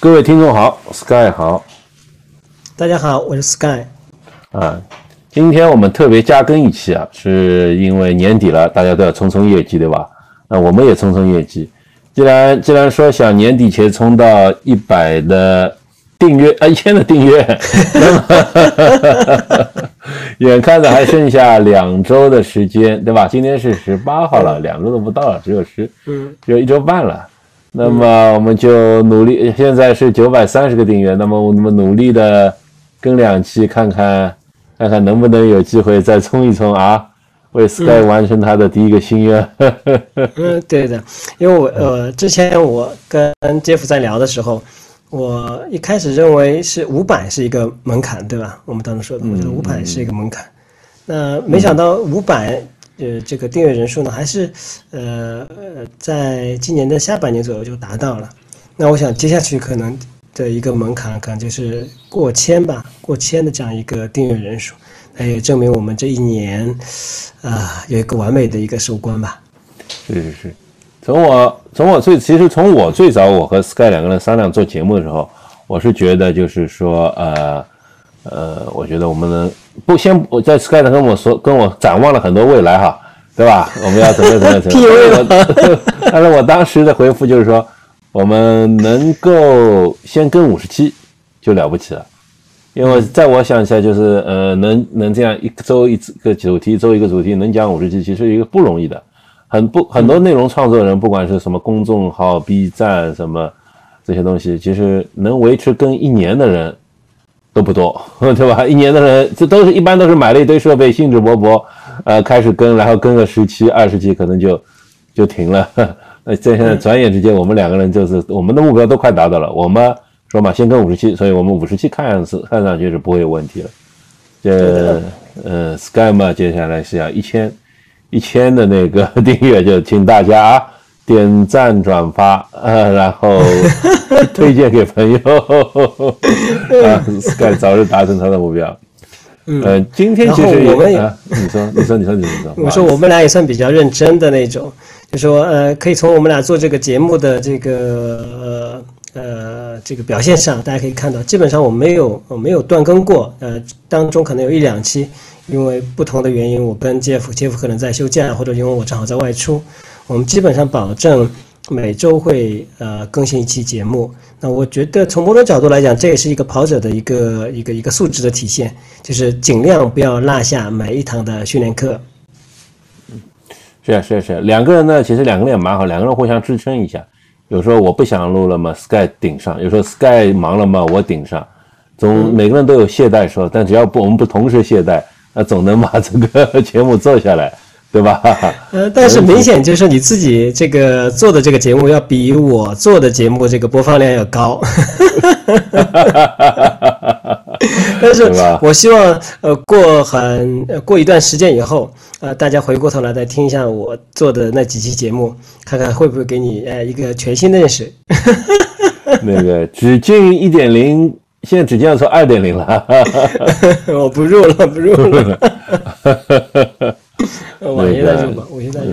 各位听众好，Sky 好，大家好，我是 Sky。啊，今天我们特别加更一期啊，是因为年底了，大家都要冲冲业绩，对吧？那我们也冲冲业绩。既然既然说想年底前冲到一百的订阅啊，一千的订阅，那么 眼看着还剩下两周的时间，对吧？今天是十八号了，两周都不到了，只有十，嗯，只有一周半了。那么我们就努力，现在是九百三十个订阅，那么我们努力的更两期，看看看看能不能有机会再冲一冲啊，为 Sky 完成他的第一个心愿。嗯，对的，因为我呃之前我跟 Jeff 在聊的时候，我一开始认为是五百是一个门槛，对吧？我们当时说的，我觉得五百是一个门槛，那没想到五百。呃，这个订阅人数呢，还是呃，在今年的下半年左右就达到了。那我想接下去可能的一个门槛，可能就是过千吧，过千的这样一个订阅人数，那也证明我们这一年啊有一个完美的一个收官吧。是是是，从我从我最其实从我最早我和 Sky 两个人商量做节目的时候，我是觉得就是说呃。呃，我觉得我们能不先我在 Sky 跟我说，跟我展望了很多未来哈，对吧？我们要怎么怎么怎么？但是我当时的回复就是说，我们能够先跟五十期就了不起了，因为在我想起来就是，呃，能能这样一周一个主题，周一个主题能讲五十期，其实一个不容易的，很不很多内容创作人，不管是什么公众号、B 站什么这些东西，其实能维持跟一年的人。都不多，对吧？一年的人，这都是一般都是买了一堆设备，兴致勃勃，呃，开始跟，然后跟个十期、二十期，可能就就停了。那这现在转眼之间，我们两个人就是我们的目标都快达到了。我们说嘛，先跟五十期，所以我们五十期看上去看上去是不会有问题了。这呃，Sky 嘛，接下来是要一千一千的那个 订阅，就请大家啊。点赞转发，呃，然后 推荐给朋友，啊，Sky 早日达成他的目标。嗯，今天其实我们也，你说，你说，你说，你说，我说我们俩也算比较认真的那种，就说呃，可以从我们俩做这个节目的这个呃呃这个表现上，大家可以看到，基本上我没有我没有断更过，呃，当中可能有一两期，因为不同的原因，我跟 Jeff，Jeff 可能在休假，或者因为我正好在外出。我们基本上保证每周会呃更新一期节目。那我觉得从某种角度来讲，这也是一个跑者的一个一个一个素质的体现，就是尽量不要落下每一堂的训练课。嗯，是啊是啊是啊，两个人呢，其实两个人也蛮好，两个人互相支撑一下。有时候我不想录了嘛，Sky 顶上；有时候 Sky 忙了嘛，我顶上。总每个人都有懈怠时候，但只要不我们不同时懈怠，那总能把这个 节目做下来。对吧？呃，但是明显就是你自己这个做的这个节目要比我做的节目这个播放量要高。但是，我希望呃过很过一段时间以后，呃大家回过头来再听一下我做的那几期节目，看看会不会给你呃一个全新的认识。那个只进一点零，现在只进要说二点零了。我 不入了，不入了。我现在就我现在就。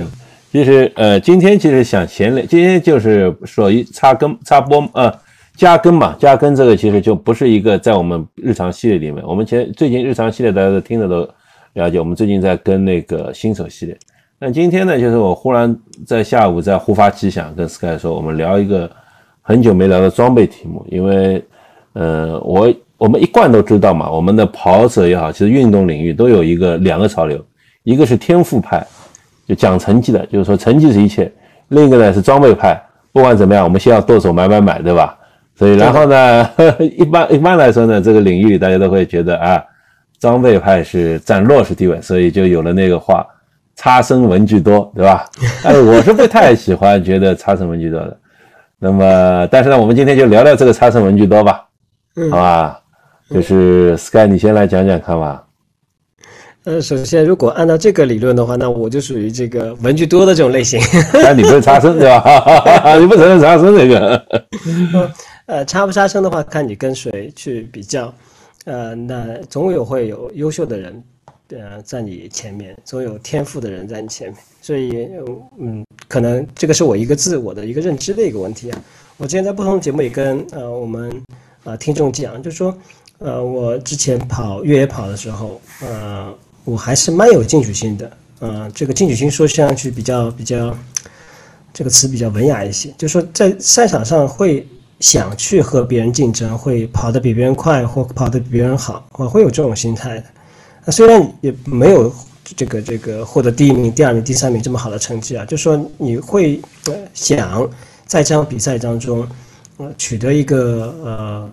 其实呃，今天其实想闲聊，今天就是说一插根插播呃加更嘛，加更这个其实就不是一个在我们日常系列里面。我们前最近日常系列大家都听的都了解，我们最近在跟那个新手系列。那今天呢，就是我忽然在下午在忽发奇想跟 Sky 说，我们聊一个很久没聊的装备题目，因为呃我我们一贯都知道嘛，我们的跑者也好，其实运动领域都有一个两个潮流。一个是天赋派，就讲成绩的，就是说成绩是一切；另一个呢是装备派，不管怎么样，我们先要剁手买买买，对吧？所以然后呢，一般一般来说呢，这个领域里大家都会觉得啊，装备派是占弱势地位，所以就有了那个话，差生文具多，对吧？哎，我是不太喜欢觉得差生文具多的。那么，但是呢，我们今天就聊聊这个差生文具多吧，好吧？就是 Sky，你先来讲讲看吧。呃，首先，如果按照这个理论的话，那我就属于这个文具多的这种类型。那你不是差生对吧？你不承认差生这个？呃，差不差生的话，看你跟谁去比较。呃，那总有会有优秀的人，呃，在你前面，总有天赋的人在你前面。所以，嗯，可能这个是我一个自我的一个认知的一个问题啊。我之前在不同的节目也跟呃我们啊听众讲，就说呃我之前跑越野跑的时候，呃我还是蛮有进取心的，呃这个进取心说上去比较比较这个词比较文雅一些，就说在赛场上会想去和别人竞争，会跑得比别人快或跑得比别人好，我会有这种心态的。那虽然也没有这个这个获得第一名、第二名、第三名这么好的成绩啊，就说你会想在这场比赛当中，呃，取得一个呃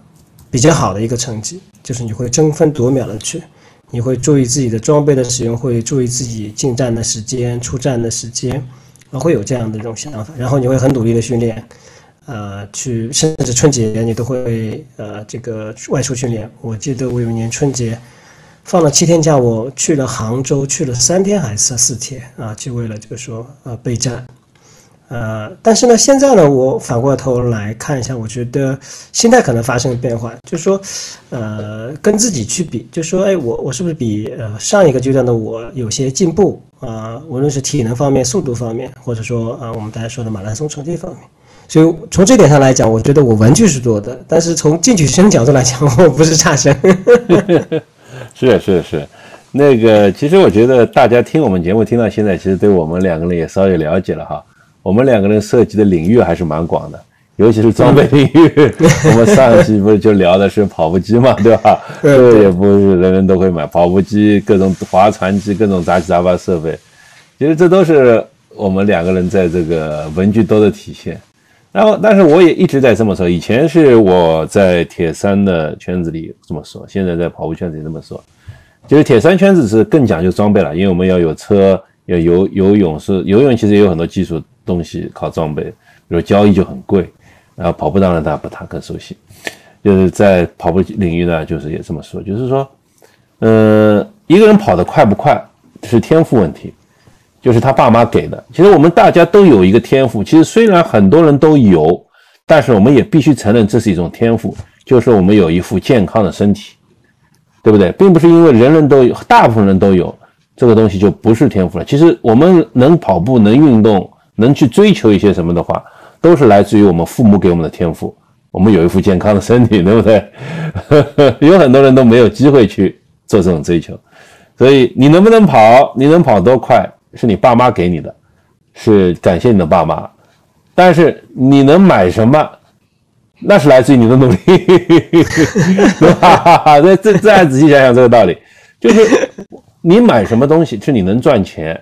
比较好的一个成绩，就是你会争分夺秒的去，你会注意自己的装备的使用，会注意自己进站的时间、出站的时间，啊，会有这样的这种想法，然后你会很努力的训练，呃，去甚至春节你都会呃这个外出训练。我记得我有一年春节。放了七天假，我去了杭州，去了三天还是四天啊？就为了就是说呃备战，呃，但是呢，现在呢，我反过头来看一下，我觉得心态可能发生了变化，就是说，呃，跟自己去比，就说，哎，我我是不是比呃上一个阶段的我有些进步啊？无论是体能方面、速度方面，或者说啊，我们大家说的马拉松成绩方面，所以从这点上来讲，我觉得我文具是多的，但是从进取心角度来讲，我不是差生。是是是，那个其实我觉得大家听我们节目听到现在，其实对我们两个人也稍微了解了哈。我们两个人涉及的领域还是蛮广的，尤其是装备领域。我们上一期不是就聊的是跑步机嘛，对吧？这也不是人人都会买跑步机，各种划船机，各种杂七杂八设备。其实这都是我们两个人在这个文具多的体现。然后，但是我也一直在这么说。以前是我在铁三的圈子里这么说，现在在跑步圈子里这么说。就是铁三圈子是更讲究装备了，因为我们要有车，要游游泳是游泳，其实也有很多技术东西靠装备，比如交易就很贵。然后跑步当然大家不太更熟悉，就是在跑步领域呢，就是也这么说，就是说，呃，一个人跑得快不快是天赋问题。就是他爸妈给的。其实我们大家都有一个天赋。其实虽然很多人都有，但是我们也必须承认这是一种天赋，就是我们有一副健康的身体，对不对？并不是因为人人都有，大部分人都有这个东西就不是天赋了。其实我们能跑步、能运动、能去追求一些什么的话，都是来自于我们父母给我们的天赋。我们有一副健康的身体，对不对？有很多人都没有机会去做这种追求，所以你能不能跑？你能跑多快？是你爸妈给你的，是感谢你的爸妈，但是你能买什么，那是来自于你的努力，对吧？再 再再仔细想想这个道理，就是你买什么东西是你能赚钱，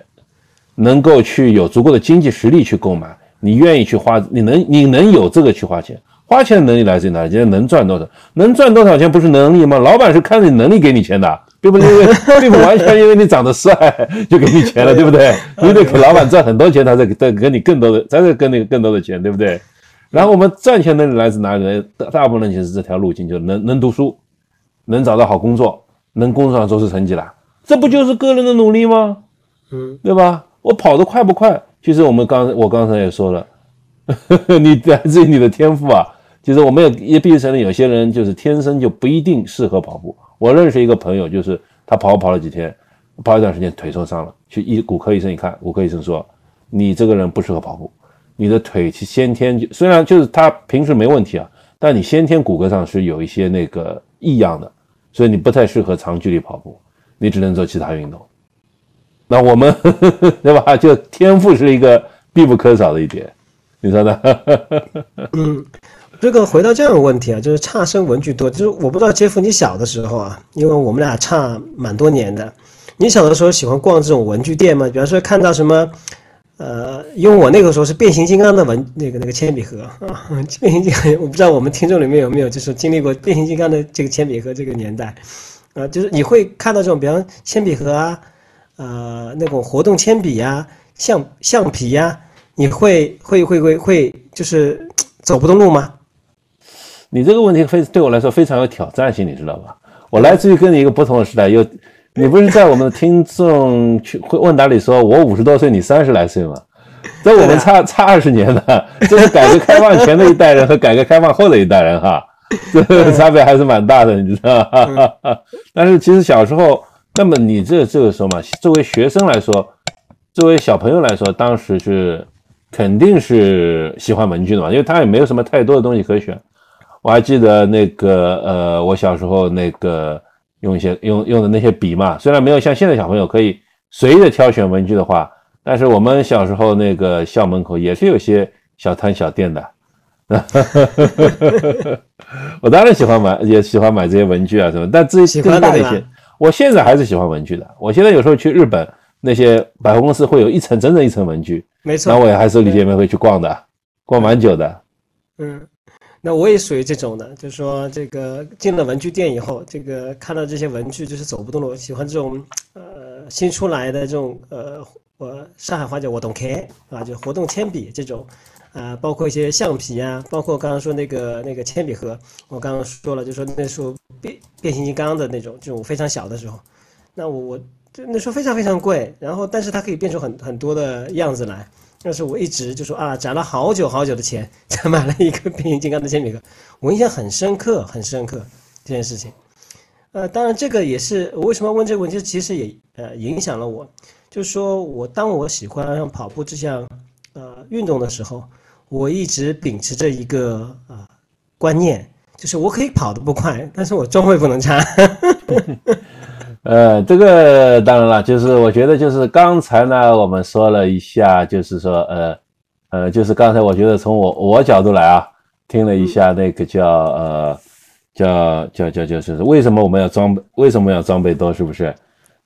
能够去有足够的经济实力去购买，你愿意去花，你能你能有这个去花钱，花钱的能力来自于哪里？就是能赚多少？能赚多少钱不是能力吗？老板是看着你能力给你钱的。并不是因为，并不完全因为你长得帅就给你钱了，对不对？你得给老板赚很多钱，他再再给你更多的，再再给你更多的钱，对不对？然后我们赚钱能力来自哪里呢？大大部分人其实这条路径就是能能读书，能找到好工作，能工作上做出成绩来，这不就是个人的努力吗？嗯，对吧？我跑得快不快？其实我们刚我刚才也说了，你来自于你的天赋啊。其实我们也也必须承认，有些人就是天生就不一定适合跑步。我认识一个朋友，就是他跑跑了几天，跑一段时间腿受伤了，去医骨科医生一看，骨科医生说：“你这个人不适合跑步，你的腿先天就虽然就是他平时没问题啊，但你先天骨骼上是有一些那个异样的，所以你不太适合长距离跑步，你只能做其他运动。那我们 对吧？就天赋是一个必不可少的一点，你说呢？嗯。这个回到这样的问题啊，就是差生文具多，就是我不知道杰夫你小的时候啊，因为我们俩差蛮多年的，你小的时候喜欢逛这种文具店吗？比方说看到什么，呃，因为我那个时候是变形金刚的文那个那个铅笔盒啊，变形金刚，我不知道我们听众里面有没有就是经历过变形金刚的这个铅笔盒这个年代，啊，就是你会看到这种，比方铅笔盒啊，呃，那种活动铅笔呀，橡橡皮呀，你会会会会会就是 走不动路吗？你这个问题非对我来说非常有挑战性，你知道吧？我来自于跟你一个不同的时代，有你不是在我们的听众去问答里说我五十多岁，你三十来岁吗？在我们差差二十年的，这是改革开放前的一代人和 改革开放后的一代人哈，这个差别还是蛮大的，你知道吧？但是其实小时候，那么你这这个时候嘛，作为学生来说，作为小朋友来说，当时是肯定是喜欢文具的嘛，因为他也没有什么太多的东西可选。我还记得那个呃，我小时候那个用一些用用的那些笔嘛，虽然没有像现在小朋友可以随意的挑选文具的话，但是我们小时候那个校门口也是有些小摊小店的。我当然喜欢买，也喜欢买这些文具啊什么，但至于更大一些，我现在还是喜欢文具的。我现在有时候去日本。那些百货公司会有一层整整一层文具，没错。那我也还是李姐妹会去逛的，逛蛮久的。嗯，那我也属于这种的，就是说这个进了文具店以后，这个看到这些文具就是走不动了。我喜欢这种呃新出来的这种呃我上海话叫我懂 K 啊，就活动铅笔这种啊，包括一些橡皮啊，包括刚刚说那个那个铅笔盒，我刚刚说了，就说那时候变变形金刚的那种，这种非常小的时候，那我我。就那时候非常非常贵，然后但是它可以变出很很多的样子来。但是我一直就说啊，攒了好久好久的钱 才买了一个变形金刚的铅笔盒，我印象很深刻，很深刻这件事情。呃，当然这个也是我为什么问这个问题，其实也呃影响了我，就是说我当我喜欢上跑步这项呃运动的时候，我一直秉持着一个啊观念，就是我可以跑得不快，但是我装备不能差。呃，这个当然了，就是我觉得就是刚才呢，我们说了一下，就是说呃呃，就是刚才我觉得从我我角度来啊，听了一下那个叫呃叫叫叫叫就是为什么我们要装备，为什么要装备多，是不是？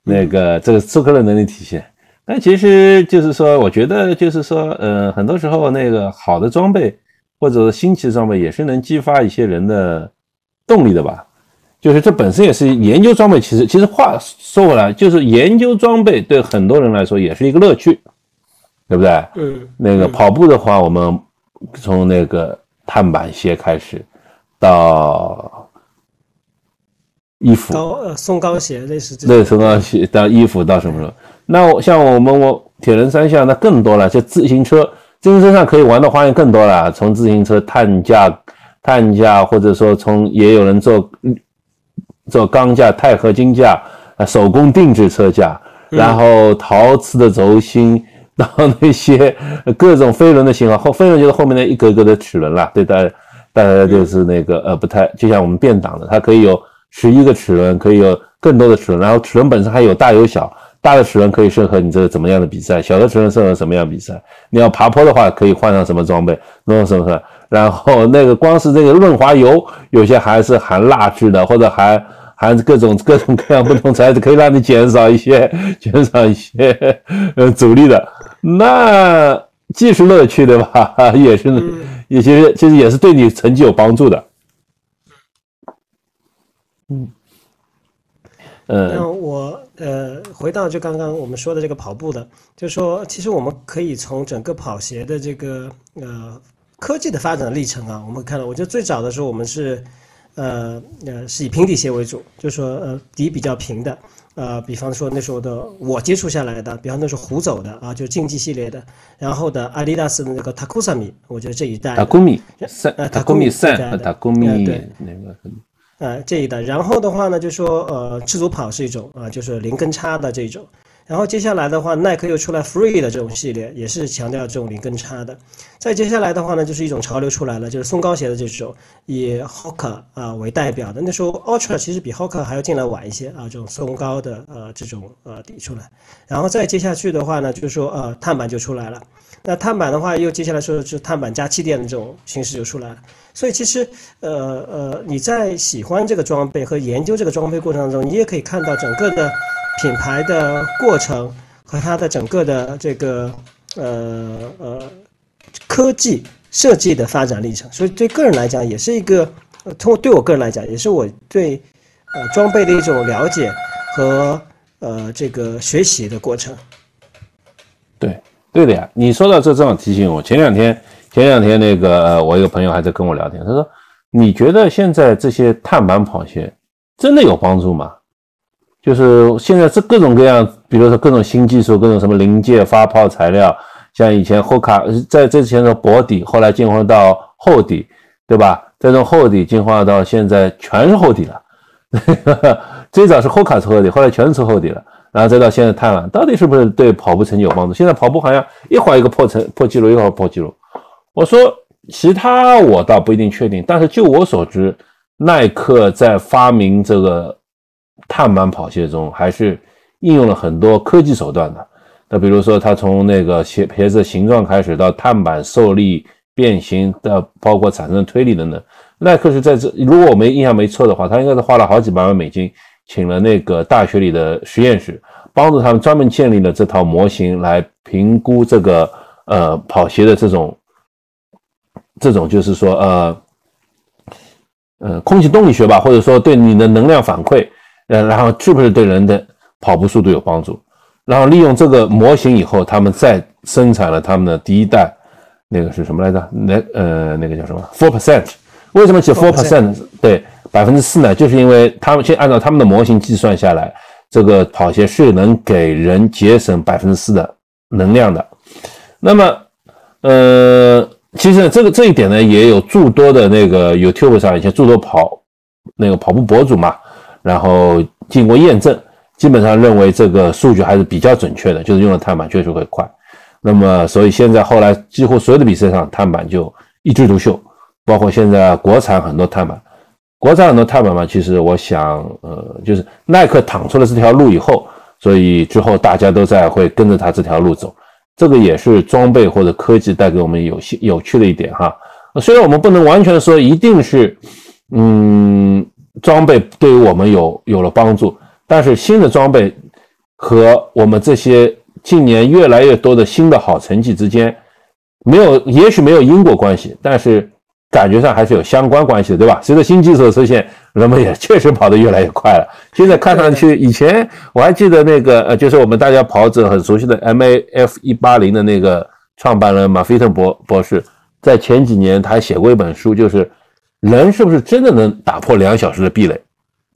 那个这个刺客的能力体现。那其实就是说，我觉得就是说，呃，很多时候那个好的装备或者新奇的装备也是能激发一些人的动力的吧。就是这本身也是研究装备，其实其实话说回来，就是研究装备对很多人来说也是一个乐趣，对不对？嗯。那个跑步的话，我们从那个碳板鞋开始，到衣服，高呃松糕鞋类似这。对，松糕鞋到衣服到什么时候？那我像我们我铁人三项那更多了，就自行车，自行车上可以玩的花样更多了，从自行车碳架、碳架，或者说从也有人做。做钢架、钛合金架，啊，手工定制车架，然后陶瓷的轴心，到那些各种飞轮的型号，后飞轮就是后面那一格格的齿轮了。对，大大家就是那个呃，不太就像我们变档的，它可以有十一个齿轮，可以有更多的齿轮，然后齿轮本身还有大有小，大的齿轮可以适合你这个怎么样的比赛，小的齿轮适合什么样比赛。你要爬坡的话，可以换上什么装备，弄什么？然后那个光是这个润滑油，有些还是含蜡质的，或者含。含各种各种各样不同材质，可以让你减少一些 减少一些呃阻力的。那既是乐趣对吧？也是也其实其实也是对你成绩有帮助的。嗯，那我呃回到就刚刚我们说的这个跑步的，就说其实我们可以从整个跑鞋的这个呃科技的发展历程啊，我们看到，我觉得最早的时候我们是。呃呃，是以平底鞋为主，就是说呃底比较平的，呃，比方说那时候的我接触下来的，比方那时候虎走的啊，就竞技系列的，然后的阿迪达斯的那个 Takusami，我觉得这一代。Takumi 三，呃，Takumi 三和 Takumi 对那个，呃这一代，然后的话呢，就说呃赤足跑是一种啊，就是零跟差的这种。然后接下来的话，耐克又出来 Free 的这种系列，也是强调这种零跟差的。再接下来的话呢，就是一种潮流出来了，就是松糕鞋的这种，以 Hoka 啊为代表的。那时候 Ultra 其实比 Hoka 还要进来晚一些啊，这种松糕的呃这种呃底出来。然后再接下去的话呢，就是说呃碳板就出来了。那碳板的话，又接下来说是碳板加气垫的这种形式就出来了。所以其实呃呃你在喜欢这个装备和研究这个装备过程当中，你也可以看到整个的。品牌的过程和它的整个的这个呃呃科技设计的发展历程，所以对个人来讲也是一个，通过对我个人来讲也是我对呃装备的一种了解和呃这个学习的过程。对对的呀，你说到这正好提醒我，前两天前两天那个我一个朋友还在跟我聊天，他说你觉得现在这些碳板跑鞋真的有帮助吗？就是现在这各种各样，比如说各种新技术，各种什么临界发泡材料，像以前后卡在之前的薄底，后来进化到厚底，对吧？再从厚底进化到现在全是厚底了。最早是后卡是厚底，后来全是厚底了。然后再到现在碳板，到底是不是对跑步成绩有帮助？现在跑步好像一会儿一个破成破纪录，一会儿破纪录。我说其他我倒不一定确定，但是就我所知，耐克在发明这个碳板跑鞋中，还是应用了很多科技手段的。那比如说，他从那个鞋鞋子形状开始，到碳板受力变形，的包括产生推力等等，耐克是在这，如果我没印象没错的话，他应该是花了好几百万美金。请了那个大学里的实验室，帮助他们专门建立了这套模型来评估这个呃跑鞋的这种这种就是说呃呃空气动力学吧，或者说对你的能量反馈，呃然后是不是对人的跑步速度有帮助？然后利用这个模型以后，他们再生产了他们的第一代，那个是什么来着？那呃那个叫什么？Four percent？为什么写 Four percent？对。百分之四呢，就是因为他们先按照他们的模型计算下来，这个跑鞋是能给人节省百分之四的能量的。那么，呃，其实这个这一点呢，也有诸多的那个 YouTube 上一些诸多跑那个跑步博主嘛，然后经过验证，基本上认为这个数据还是比较准确的，就是用了碳板确实会快。那么，所以现在后来几乎所有的比赛上，碳板就一枝独秀，包括现在国产很多碳板。国产很多碳板嘛，其实我想，呃，就是耐克躺出了这条路以后，所以之后大家都在会跟着他这条路走，这个也是装备或者科技带给我们有些有趣的一点哈。虽然我们不能完全说一定是，嗯，装备对于我们有有了帮助，但是新的装备和我们这些近年越来越多的新的好成绩之间，没有，也许没有因果关系，但是。感觉上还是有相关关系的，对吧？随着新技术的出现，人们也确实跑得越来越快了。现在看上去，以前我还记得那个，呃，就是我们大家跑者很熟悉的 M A F 一八零的那个创办人马菲特博博士，在前几年他还写过一本书，就是人是不是真的能打破两小时的壁垒？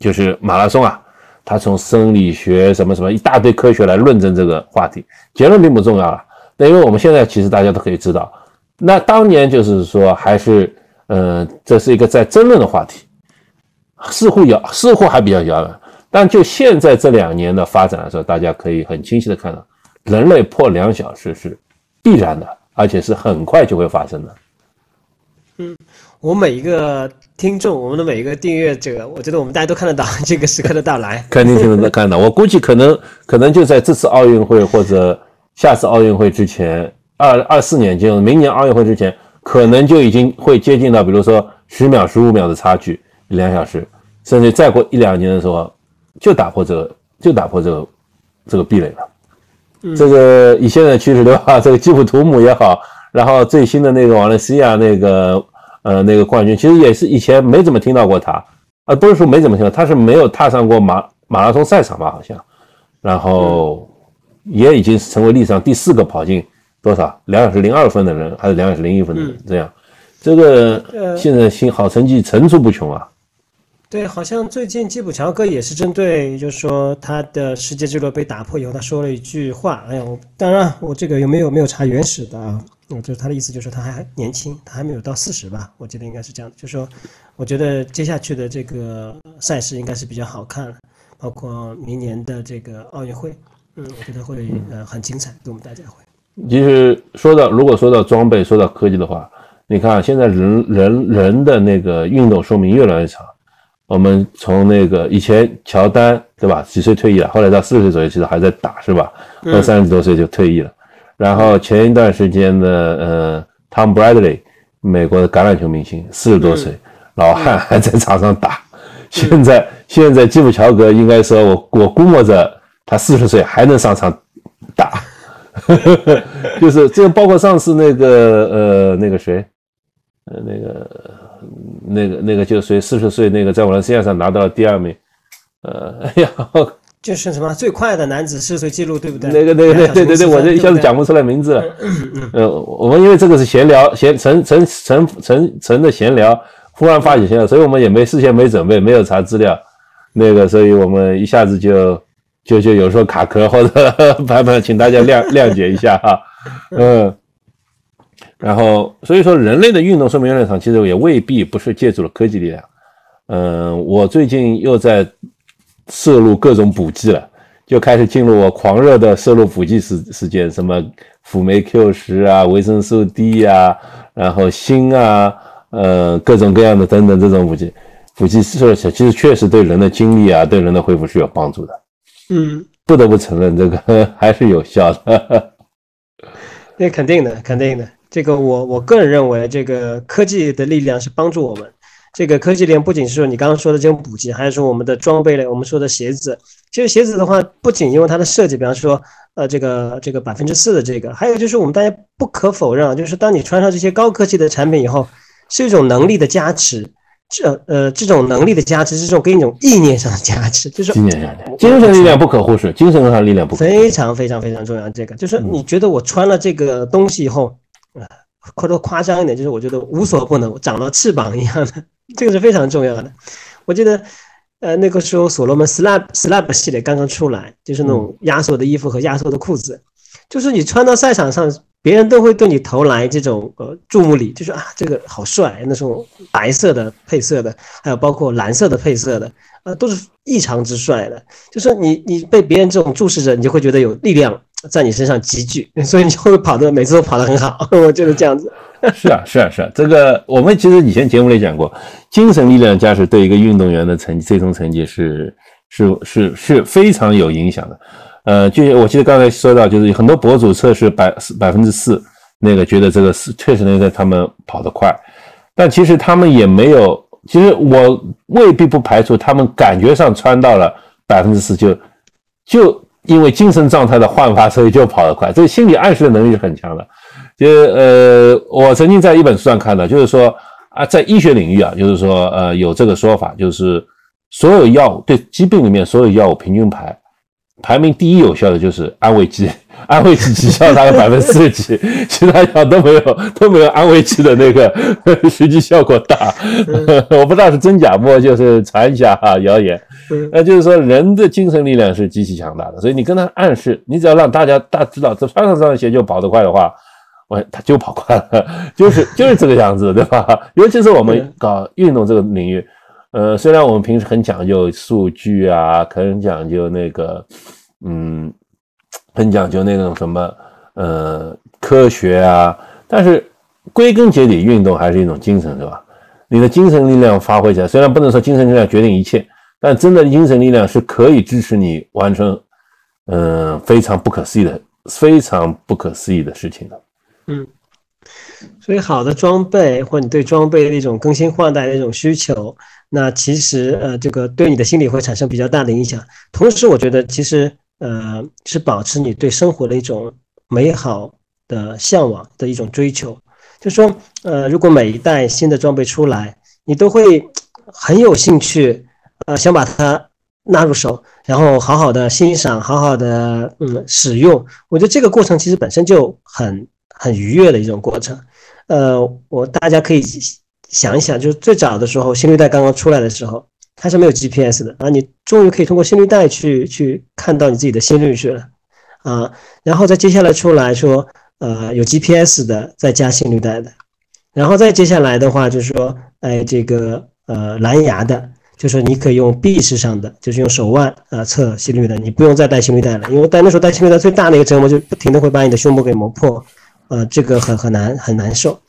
就是马拉松啊，他从生理学什么什么一大堆科学来论证这个话题，结论并不重要了。那因为我们现在其实大家都可以知道，那当年就是说还是。呃，这是一个在争论的话题，似乎遥，似乎还比较遥远。但就现在这两年的发展来说，大家可以很清晰的看到，人类破两小时是必然的，而且是很快就会发生的。嗯，我每一个听众，我们的每一个订阅者，我觉得我们大家都看得到 这个时刻的到来，肯定听得到看到。我估计可能可能就在这次奥运会或者下次奥运会之前，二二四年就明年奥运会之前。可能就已经会接近到，比如说十秒、十五秒的差距，两小时，甚至再过一两年的时候，就打破这个，就打破这个这个壁垒了。这个以现在趋势的话，这个基普图姆也好，然后最新的那个瓦伦西亚那个呃那个冠军，其实也是以前没怎么听到过他，啊不是说没怎么听到，他是没有踏上过马马拉松赛场吧好像，然后也已经成为历史上第四个跑进。多少两小时零二分的人，还是两小时零一分的人？这样，这个现在新好成绩层出不穷啊。对，好像最近基普乔格也是针对，就是说他的世界纪录被打破以后，他说了一句话。哎呀，我当然我这个有没有没有查原始的啊？嗯，就是他的意思，就是他还年轻，他还没有到四十吧？我记得应该是这样。就是说我觉得接下去的这个赛事应该是比较好看，包括明年的这个奥运会，嗯，我觉得会呃很精彩，给我们大家会。其实说到，如果说到装备，说到科技的话，你看现在人人人的那个运动寿命越来越长。我们从那个以前乔丹对吧，几岁退役了，后来到四十岁左右，其实还在打是吧？到三十多岁就退役了。然后前一段时间的呃，Tom Bradley，美国的橄榄球明星，四十多岁老汉还在场上打。现在现在基普乔格应该说，我我估摸着他四十岁还能上场打。就是这个，包括上次那个呃，那个谁，呃，那个那个那个就谁四十岁那个在我的世界上拿到了第二名，呃，哎呀，就是什么最快的男子四十岁记录，对不对？那个那个对对对对，我这一下子讲不出来名字了。呃，我们因为这个是闲聊，闲陈陈陈陈陈的闲聊，忽然发起闲聊，所以我们也没事先没准备，没有查资料，那个，所以我们一下子就。就就有时候卡壳或者 版本，请大家谅 谅解一下哈，嗯，然后所以说人类的运动寿命越来越长，其实也未必不是借助了科技力量，嗯，我最近又在摄入各种补剂了，就开始进入我狂热的摄入补剂时时间，什么辅酶 Q 十啊、维生素 D 啊，然后锌啊，呃，各种各样的等等这种补剂，补剂摄取其实确实对人的精力啊、对人的恢复是有帮助的。嗯，不得不承认，这个还是有效的。那肯定的，肯定的。这个我我个人认为，这个科技的力量是帮助我们。这个科技链不仅是说你刚刚说的这种补给，还是说我们的装备类，我们说的鞋子。其实鞋子的话，不仅因为它的设计，比方说，呃，这个这个百分之四的这个，还有就是我们大家不可否认啊，就是当你穿上这些高科技的产品以后，是一种能力的加持。这呃这种能力的加持是这种给你一种意念上的加持，就是精神精神力量不可忽视，精神上的力量不非常非常非常重要。这个就是你觉得我穿了这个东西以后，啊，或者夸张一点，就是我觉得无所不能，长了翅膀一样的。这个是非常重要的。我记得，呃，那个时候所罗门 Slab Slab 系列刚刚出来，就是那种压缩的衣服和压缩的裤子，就是你穿到赛场上，别人都会对你投来这种呃注目礼，就是啊，这个好帅，那种白色的配色的，还有包括蓝色的配色的，呃，都是异常之帅的。就是你你被别人这种注视着，你就会觉得有力量在你身上集聚，所以你就会跑的每次都跑得很好。我觉得这样子。是啊，是啊，是啊，这个我们其实以前节目里讲过，精神力量加持对一个运动员的成绩最终成绩是是是是非常有影响的。呃，就我记得刚才说到，就是很多博主测试百百分之四，那个觉得这个是确实能让他们跑得快，但其实他们也没有，其实我未必不排除他们感觉上穿到了百分之四，就就因为精神状态的焕发，所以就跑得快，这个心理暗示的能力是很强的。就呃，我曾经在一本书上看到，就是说啊，在医学领域啊，就是说呃，有这个说法，就是所有药物对疾病里面所有药物平均排排名第一有效的就是安慰剂，安慰剂绩效大概百分之四十几，其他药都没有都没有安慰剂的那个 实际效果大。我不知道是真假，不过就是传一下哈谣言。那就是说人的精神力量是极其强大的，所以你跟他暗示，你只要让大家大知道这穿上这双鞋就跑得快的话。我他就跑快了，就是就是这个样子，对吧？尤其是我们搞运动这个领域，呃，虽然我们平时很讲究数据啊，很讲究那个，嗯，很讲究那种什么，呃，科学啊，但是归根结底，运动还是一种精神，对吧？你的精神力量发挥起来，虽然不能说精神力量决定一切，但真的精神力量是可以支持你完成，嗯，非常不可思议的、非常不可思议的事情的。嗯，所以好的装备或你对装备的一种更新换代的一种需求，那其实呃，这个对你的心理会产生比较大的影响。同时，我觉得其实呃，是保持你对生活的一种美好的向往的一种追求。就说呃，如果每一代新的装备出来，你都会很有兴趣，呃，想把它纳入手，然后好好的欣赏，好好的嗯使用。我觉得这个过程其实本身就很。很愉悦的一种过程，呃，我大家可以想一想，就是最早的时候，心率带刚刚出来的时候，它是没有 GPS 的啊，你终于可以通过心率带去去看到你自己的心率去了啊，然后再接下来出来说，呃，有 GPS 的再加心率带的，然后再接下来的话就是说，哎，这个呃蓝牙的，就是你可以用臂式上的，就是用手腕啊测心率的，你不用再带心率带了，因为带那时候带心率带最大的一个折磨就不停的会把你的胸部给磨破。呃，这个很很难很难受。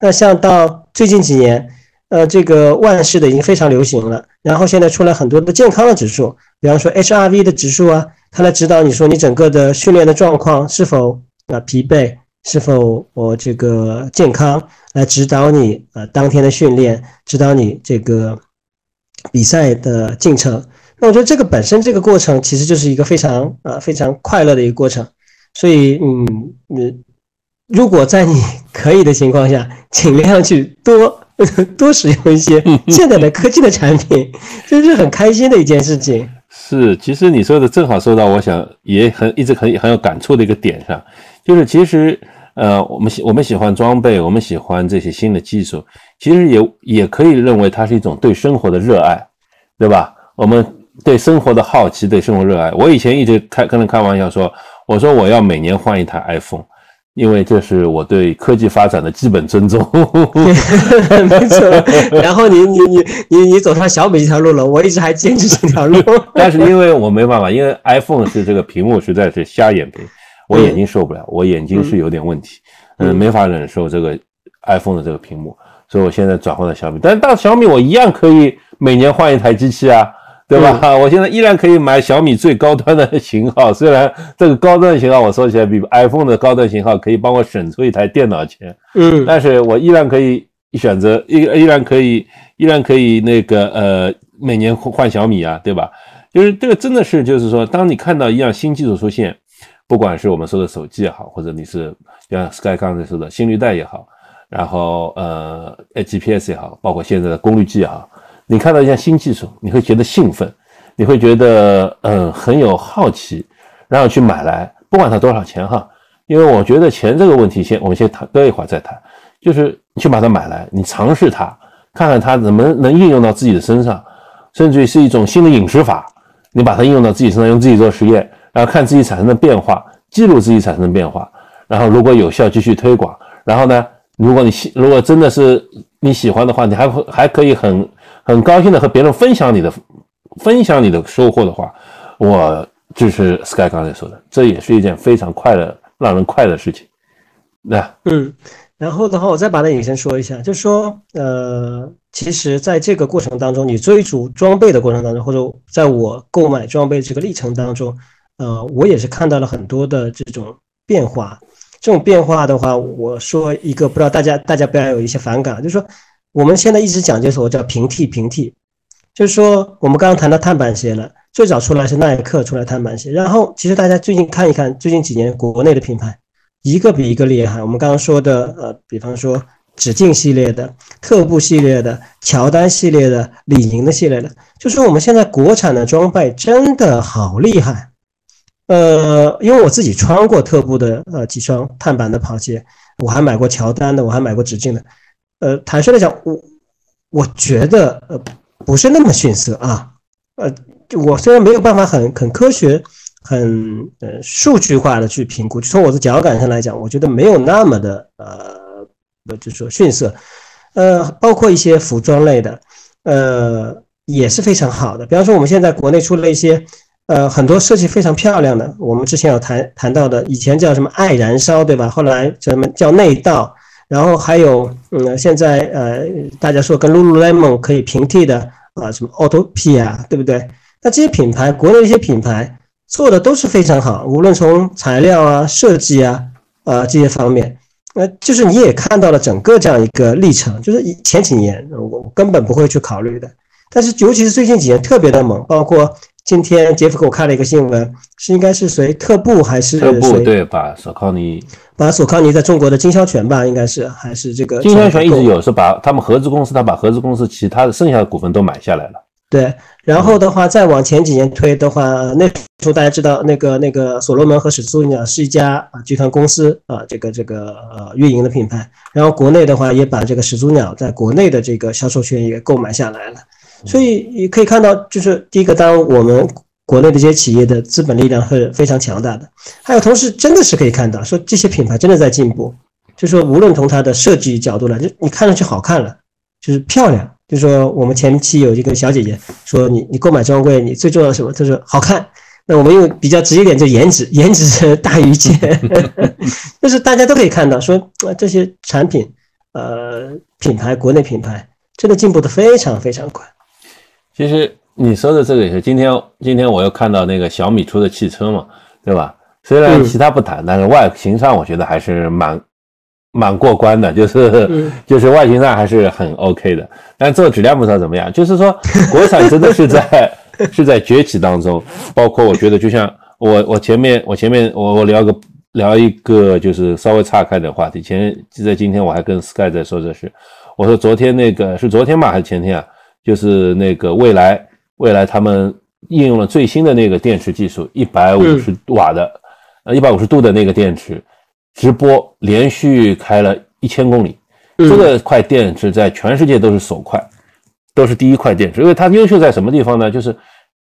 那像到最近几年，呃，这个万事的已经非常流行了。然后现在出来很多的健康的指数，比方说 HRV 的指数啊，它来指导你说你整个的训练的状况是否啊疲惫，是否我这个健康，来指导你呃当天的训练，指导你这个比赛的进程。那我觉得这个本身这个过程其实就是一个非常啊非常快乐的一个过程。所以嗯嗯。如果在你可以的情况下，尽量去多 多使用一些 现在的科技的产品，这是很开心的一件事情。是，其实你说的正好说到，我想也很一直很很有感触的一个点上，就是其实呃，我们喜我们喜欢装备，我们喜欢这些新的技术，其实也也可以认为它是一种对生活的热爱，对吧？我们对生活的好奇，对生活热爱。我以前一直开跟人开玩笑说，我说我要每年换一台 iPhone。因为这是我对科技发展的基本尊重。没错，然后你你你你你走上小米这条路了，我一直还坚持这条路。但是因为我没办法，因为 iPhone 是这个屏幕实在是瞎眼屏，我眼睛受不了，我眼睛是有点问题，嗯，没法忍受这个 iPhone 的这个屏幕，所以我现在转换到小米。但是到小米我一样可以每年换一台机器啊。对吧？我现在依然可以买小米最高端的型号，虽然这个高端型号我说起来比 iPhone 的高端型号可以帮我省出一台电脑钱，嗯，但是我依然可以选择，依依然可以，依然可以那个呃，每年换小米啊，对吧？就是这个真的是，就是说，当你看到一样新技术出现，不管是我们说的手机也好，或者你是像 Sky 刚才说的心率带也好，然后呃 GPS 也好，包括现在的功率计也好。你看到一项新技术，你会觉得兴奋，你会觉得嗯很有好奇，然后去买来，不管它多少钱哈，因为我觉得钱这个问题先我们先谈，搁一会儿再谈，就是你去把它买来，你尝试它，看看它怎么能应用到自己的身上，甚至于是一种新的饮食法，你把它应用到自己身上，用自己做实验，然后看自己产生的变化，记录自己产生的变化，然后如果有效继续推广，然后呢，如果你喜如果真的是你喜欢的话，你还会还可以很。很高兴的和别人分享你的分享你的收获的话，我就是 Sky 刚才说的，这也是一件非常快乐、让人快乐的事情。那嗯，然后的话，我再把它引申说一下，就是说，呃，其实在这个过程当中，你追逐装备的过程当中，或者在我购买装备这个历程当中，呃，我也是看到了很多的这种变化。这种变化的话，我说一个，不知道大家大家不要有一些反感，就是说。我们现在一直讲究所谓叫平替，平替，就是说我们刚刚谈到碳板鞋了，最早出来是耐克出来碳板鞋，然后其实大家最近看一看，最近几年国内的品牌一个比一个厉害。我们刚刚说的，呃，比方说指径系列的、特步系列的、乔丹系列的、李宁的系列的，就是我们现在国产的装备真的好厉害。呃，因为我自己穿过特步的呃几双碳板的跑鞋，我还买过乔丹的，我还买过指径的。呃，坦率的讲，我我觉得呃不是那么逊色啊，呃，我虽然没有办法很很科学、很呃数据化的去评估，从我的脚感上来讲，我觉得没有那么的呃，就是说逊色，呃，包括一些服装类的，呃也是非常好的。比方说，我们现在国内出了一些呃很多设计非常漂亮的，我们之前有谈谈到的，以前叫什么爱燃烧，对吧？后来叫什么叫内道？然后还有，嗯，现在呃，大家说跟 Lululemon 可以平替的啊，什么 Autopia，对不对？那这些品牌，国内一些品牌做的都是非常好，无论从材料啊、设计啊，啊这些方面，呃，就是你也看到了整个这样一个历程，就是前几年我根本不会去考虑的，但是尤其是最近几年特别的猛，包括。今天杰夫给我看了一个新闻，是应该是谁？特步还是特步？对，把索康尼，把索康尼在中国的经销权吧，应该是还是这个经销权一直有，是把他们合资公司，他把合资公司其他的剩下的股份都买下来了。对，然后的话再往前几年推的话，那时候大家知道那个那个所罗门和始祖鸟是一家啊集团公司啊，这个这个呃运营的品牌，然后国内的话也把这个始祖鸟在国内的这个销售权也购买下来了。所以你可以看到，就是第一个，当我们国内的这些企业的资本力量是非常强大的，还有同时真的是可以看到，说这些品牌真的在进步，就说无论从它的设计角度来，就你看上去好看了，就是漂亮。就说我们前期有一个小姐姐说，你你购买专柜，你最重要的什么？她说好看。那我们用比较直接点，就颜值，颜值大于一切。就是大家都可以看到，说啊这些产品，呃，品牌国内品牌真的进步的非常非常快。其实你说的这个也是，今天今天我又看到那个小米出的汽车嘛，对吧？虽然其他不谈，但是外形上我觉得还是蛮蛮过关的，就是 就是外形上还是很 OK 的。但做质量不知道怎么样，就是说国产真的是在 是在崛起当中。包括我觉得，就像我我前面我前面我我聊个聊一个就是稍微岔开的话题。前就在今天我还跟 Sky 在说这事，我说昨天那个是昨天吧还是前天啊？就是那个未来，未来他们应用了最新的那个电池技术，一百五十瓦的，呃，一百五十度的那个电池，直播连续开了一千公里。这个块电池在全世界都是首块，都是第一块电池。因为它优秀在什么地方呢？就是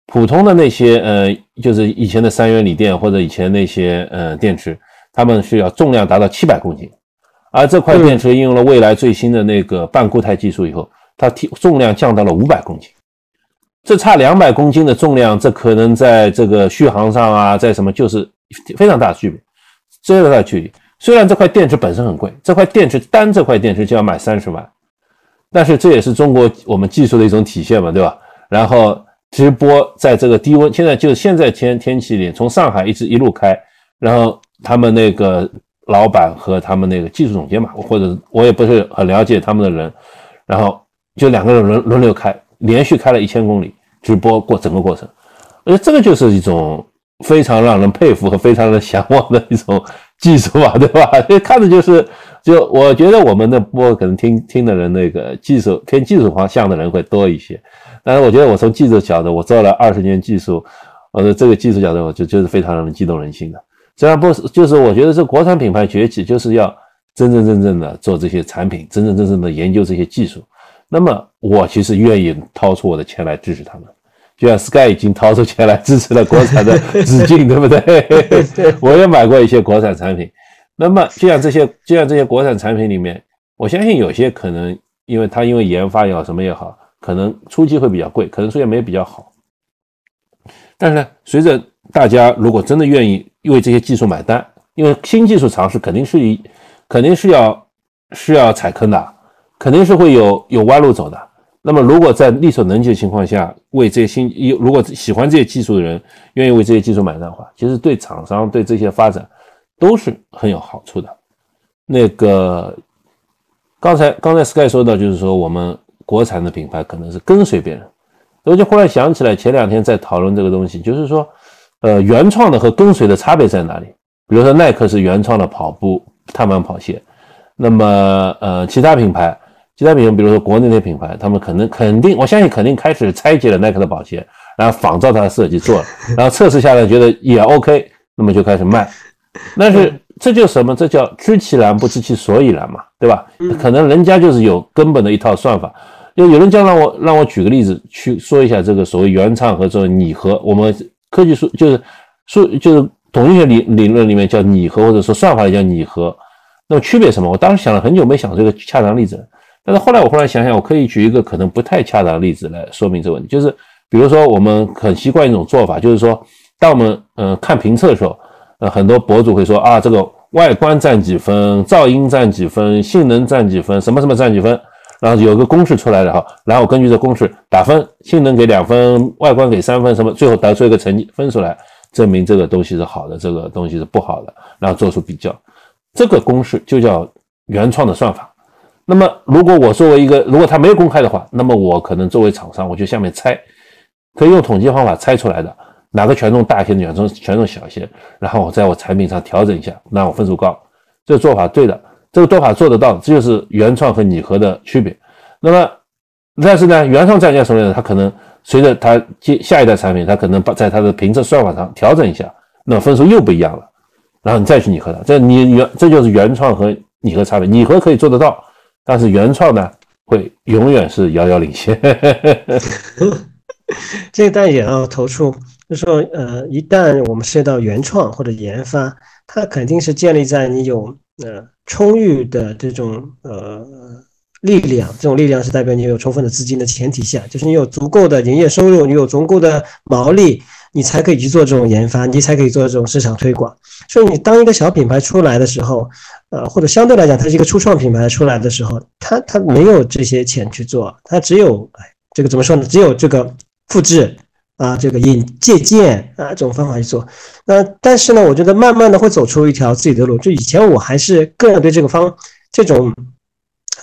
普通的那些，呃，就是以前的三元锂电或者以前那些，呃，电池。他们需要重量达到七百公斤，而这块电池应用了未来最新的那个半固态技术以后，它体重量降到了五百公斤。这差两百公斤的重量，这可能在这个续航上啊，在什么就是非常大的区别，非常大的距离。虽然这块电池本身很贵，这块电池单这块电池就要卖三十万，但是这也是中国我们技术的一种体现嘛，对吧？然后直播在这个低温，现在就现在天天气里，从上海一直一路开，然后他们那个老板和他们那个技术总监嘛，或者我也不是很了解他们的人，然后就两个人轮轮流开，连续开了一千公里。直播过整个过程，而这个就是一种非常让人佩服和非常的向往的一种技术嘛，对吧？这看着就是，就我觉得我们的播可能听听的人那个技术偏技术方向的人会多一些，但是我觉得我从技术角度，我做了二十年技术，我的这个技术角度，我就就是非常让人激动人心的。虽然不是，就是我觉得这国产品牌崛起就是要真真正正的做这些产品，真真正正的研究这些技术。那么我其实愿意掏出我的钱来支持他们，就像 Sky 已经掏出钱来支持了国产的 紫禁，对不对？我也买过一些国产产品。那么就像这些，就像这些国产产品里面，我相信有些可能，因为它因为研发也好，什么也好，可能初期会比较贵，可能出现没比较好。但是呢，随着大家如果真的愿意为这些技术买单，因为新技术尝试肯定是一，肯定是要是要踩坑的。肯定是会有有弯路走的。那么，如果在力所能及的情况下，为这些新如果喜欢这些技术的人愿意为这些技术买单的话，其实对厂商对这些发展都是很有好处的。那个刚才刚才 Sky 说到，就是说我们国产的品牌可能是跟随别人。我就忽然想起来，前两天在讨论这个东西，就是说，呃，原创的和跟随的差别在哪里？比如说耐克是原创的跑步碳板跑鞋，那么呃，其他品牌。其他品牌，比如说国内的品牌，他们可能肯定，我相信肯定开始拆解了耐克的跑鞋，然后仿照它的设计做了，然后测试下来觉得也 OK，那么就开始卖。但是这就什么？这叫知其然不知其所以然嘛，对吧？可能人家就是有根本的一套算法。就有人叫让我让我举个例子去说一下这个所谓原创和这个拟合。我们科技数就是数就是统计学理理论里面叫拟合，或者说算法也叫拟合。那么区别什么？我当时想了很久，没想这个恰当例子。但是后来我忽然想想，我可以举一个可能不太恰当的例子来说明这个问题，就是比如说我们很习惯一种做法，就是说当我们呃看评测的时候，呃很多博主会说啊这个外观占几分，噪音占几分，性能占几分，什么什么占几分，然后有个公式出来了哈，然后根据这公式打分，性能给两分，外观给三分，什么最后得出一个成绩分出来，证明这个东西是好的，这个东西是不好的，然后做出比较，这个公式就叫原创的算法。那么，如果我作为一个，如果他没有公开的话，那么我可能作为厂商，我就下面猜，可以用统计方法猜出来的哪个权重大一些，权重权重小一些，然后我在我产品上调整一下，那我分数高，这个做法对的，这个做法做得到，这就是原创和拟合的区别。那么，但是呢，原创在家什么呢？它可能随着它接下一代产品，它可能把在它的评测算法上调整一下，那分数又不一样了，然后你再去拟合它，这你原这就是原创和拟合差别，拟合可以做得到。但是原创呢，会永远是遥遥领先。这个大家也要投出，就说，呃，一旦我们涉及到原创或者研发，它肯定是建立在你有呃充裕的这种呃力量，这种力量是代表你有充分的资金的前提下，就是你有足够的营业收入，你有足够的毛利。你才可以去做这种研发，你才可以做这种市场推广。所以，你当一个小品牌出来的时候，呃，或者相对来讲，它是一个初创品牌出来的时候，它它没有这些钱去做，它只有哎，这个怎么说呢？只有这个复制啊，这个引借鉴啊这种方法去做。那但是呢，我觉得慢慢的会走出一条自己的路。就以前我还是个人对这个方这种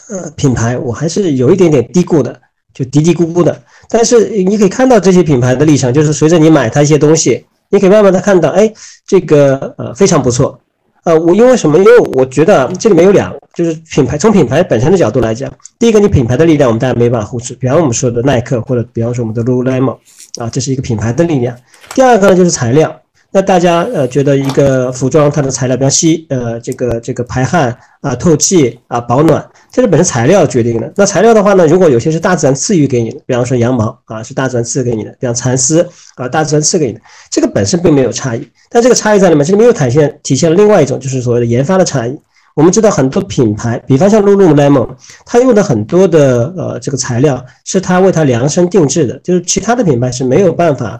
呃品牌，我还是有一点点低估的。就嘀嘀咕咕的，但是你可以看到这些品牌的立场，就是随着你买它一些东西，你可以慢慢的看到，哎，这个呃非常不错，呃，我因为什么？因为我觉得这里面有两，就是品牌从品牌本身的角度来讲，第一个你品牌的力量我们大家没办法忽视，比方我们说的耐克或者比方说我们的 Lululemon 啊，这是一个品牌的力量。第二个呢就是材料，那大家呃觉得一个服装它的材料，比方吸呃这个这个排汗啊、透气啊、保暖，这是本身材料决定的。那材料的话呢，如果有些是大自然赐予给你的，比方说羊毛啊是大自然赐给你的，比方蚕丝啊大自然赐给你的，这个本身并没有差异。但这个差异在里面，这里面又体现体现了另外一种，就是所谓的研发的差异。我们知道很多品牌，比方像 Lululemon，它用的很多的呃这个材料是它为它量身定制的，就是其他的品牌是没有办法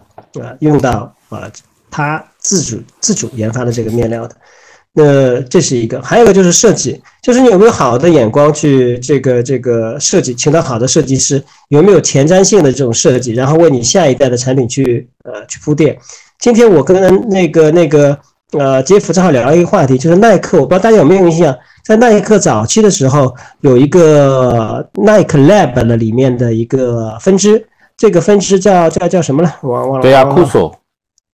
啊用到啊它自主自主研发的这个面料的。那这是一个，还有一个就是设计，就是你有没有好的眼光去这个这个设计，请到好的设计师，有没有前瞻性的这种设计，然后为你下一代的产品去呃去铺垫。今天我跟那个那个。呃，杰夫正好聊一个话题，就是耐克。我不知道大家有没有印象，在耐克早期的时候，有一个耐克 Lab 的里面的一个分支，这个分支叫叫叫什么了？忘忘了。对呀，酷索。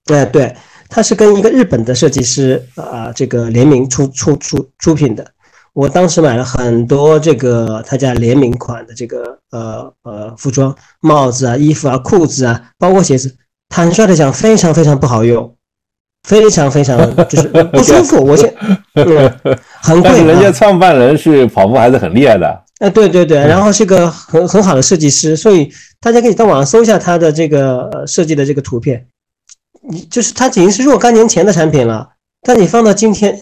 对对，它是跟一个日本的设计师啊，这个联名出出出出品的。我当时买了很多这个他家联名款的这个呃呃服装、帽子啊、衣服啊、裤子啊，包括鞋子。坦率的讲，非常非常不好用。非常非常就是不舒服，我现 嗯很贵。人家创办人是跑步还是很厉害的。哎，对对对，然后是个很很好的设计师，所以大家可以在网上搜一下他的这个设计的这个图片。你就是它已经是若干年前的产品了，但你放到今天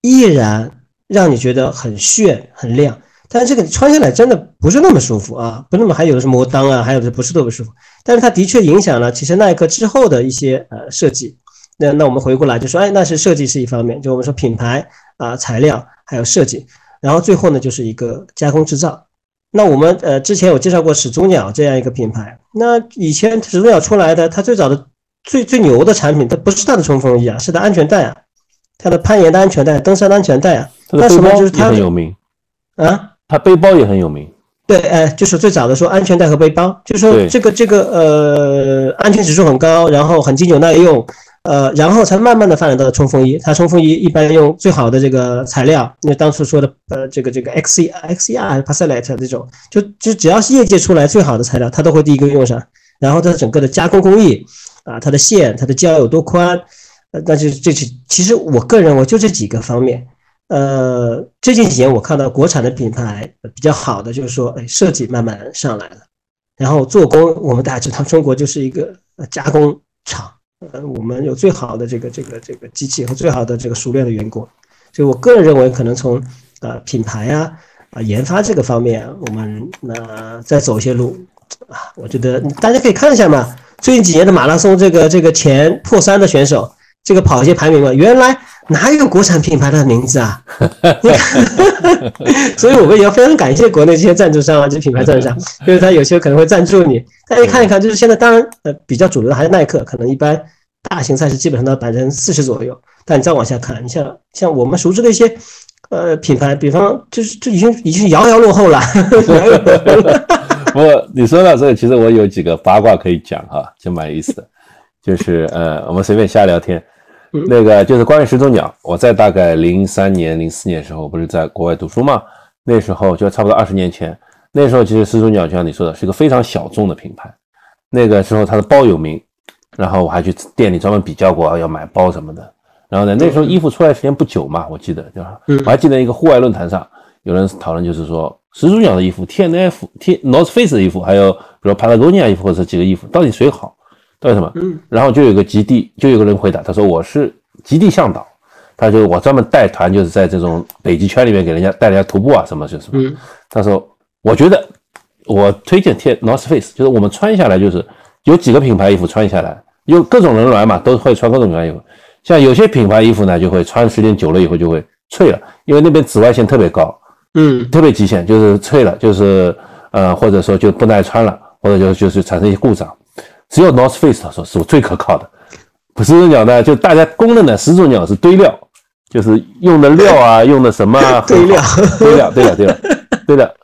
依然让你觉得很炫很亮。但是这个穿下来真的不是那么舒服啊，不那么还有的是磨裆啊，还有的不是特别舒服。但是它的确影响了其实耐克之后的一些呃设计。那那我们回过来就说，哎，那是设计是一方面，就我们说品牌啊、材料还有设计，然后最后呢就是一个加工制造。那我们呃之前有介绍过始祖鸟这样一个品牌，那以前始祖鸟出来的，它最早的最最牛的产品，它不是它的冲锋衣啊，是它安全带啊，它的攀岩的安全带、登山的安全带啊。它什么就是它很有名啊，它背包也很有名。对，哎，就是最早的说安全带和背包，就是说这个这个呃安全指数很高，然后很经久耐用。呃，然后才慢慢的发展到了冲锋衣。它冲锋衣一般用最好的这个材料，因为当初说的呃，这个这个 X E X E R 还是 Pacelite 这种，就就只要是业界出来最好的材料，它都会第一个用上。然后它整个的加工工艺啊，它的线、它的胶有多宽，呃，那就这是其实我个人认为就这几个方面。呃，最近几年我看到国产的品牌比较好的，就是说，哎，设计慢慢上来了，然后做工，我们大家知道，中国就是一个加工厂。呃，我们有最好的这个这个这个机器和最好的这个熟练的员工，所以我个人认为，可能从呃品牌啊啊研发这个方面，我们那再走一些路啊，我觉得大家可以看一下嘛。最近几年的马拉松，这个这个前破三的选手，这个跑鞋排名嘛，原来哪有国产品牌的名字啊？所以我们也要非常感谢国内这些赞助商啊，这些品牌赞助商，就是他有些可能会赞助你。大家看一看，就是现在当然呃比较主流的还是耐克，可能一般大型赛事基本上到百分之四十左右。但你再往下看，你像像我们熟知的一些呃品牌，比方就是这已经已经遥遥落后了。不过你说到这个，其实我有几个八卦可以讲哈，就蛮有意思的。就是呃，我们随便瞎聊天。那个就是关于始祖鸟，我在大概零三年、零四年的时候，不是在国外读书嘛？那时候就差不多二十年前。那时候其实始祖鸟就像你说的，是一个非常小众的品牌。那个时候它的包有名，然后我还去店里专门比较过要买包什么的。然后呢，那时候衣服出来时间不久嘛，我记得对吧？我还记得一个户外论坛上有人讨论，就是说始祖鸟的衣服、T N F、T North Face 的衣服，还有比如 Patagonia 衣服或者几个衣服，到底谁好？到底什么？嗯，然后就有个极地，就有个人回答，他说我是极地向导，他就我专门带团，就是在这种北极圈里面给人家带人家徒步啊什么就是什么。他说我觉得我推荐 T North Face，就是我们穿下来就是有几个品牌衣服穿下来，有各种人来嘛，都会穿各种各样衣服。像有些品牌衣服呢，就会穿时间久了以后就会脆了，因为那边紫外线特别高，嗯，特别极限，就是脆了，就是呃或者说就不耐穿了，或者就就是产生一些故障。只有 North Face 说是我最可靠的，始祖鸟呢，就大家公认的始祖鸟是堆料，就是用的料啊，用的什么 堆料，堆料，堆料，堆料，堆料，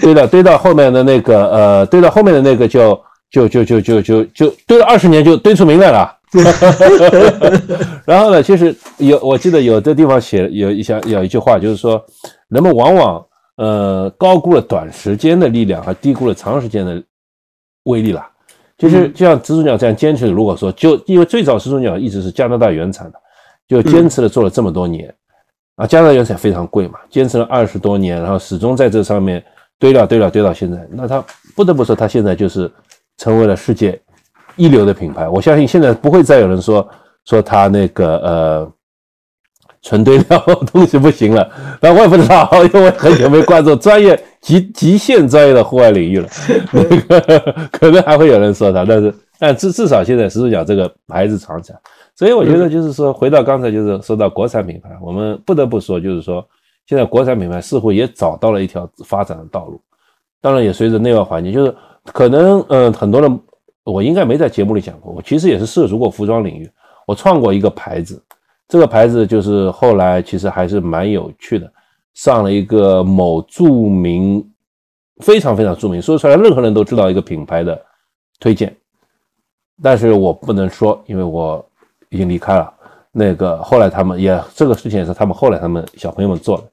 堆料，堆到后面的那个呃，堆到后面的那个就就就就就就就堆了二十年就堆出名来了。然后呢，其实有我记得有的地方写有一下有一句话，就是说人们往往呃高估了短时间的力量，而低估了长时间的。威力了，就是就像始祖鸟这样坚持，如果说就因为最早始祖鸟一直是加拿大原产的，就坚持了做了这么多年，啊，加拿大原产非常贵嘛，坚持了二十多年，然后始终在这上面堆料堆料堆到现在，那他不得不说，他现在就是成为了世界一流的品牌。我相信现在不会再有人说说他那个呃。纯堆料东西不行了，那我也不知道，因为很久没关注专业极极限专业的户外领域了。那个可能还会有人说他，但是但至至少现在始祖鸟这个牌子长起来，所以我觉得就是说，回到刚才就是说到国产品牌，我们不得不说，就是说现在国产品牌似乎也找到了一条发展的道路。当然也随着内外环境，就是可能嗯很多人我应该没在节目里讲过，我其实也是涉足过服装领域，我创过一个牌子。这个牌子就是后来其实还是蛮有趣的，上了一个某著名、非常非常著名，说出来任何人都知道一个品牌的推荐，但是我不能说，因为我已经离开了。那个后来他们也这个事情也是他们后来他们小朋友们做的，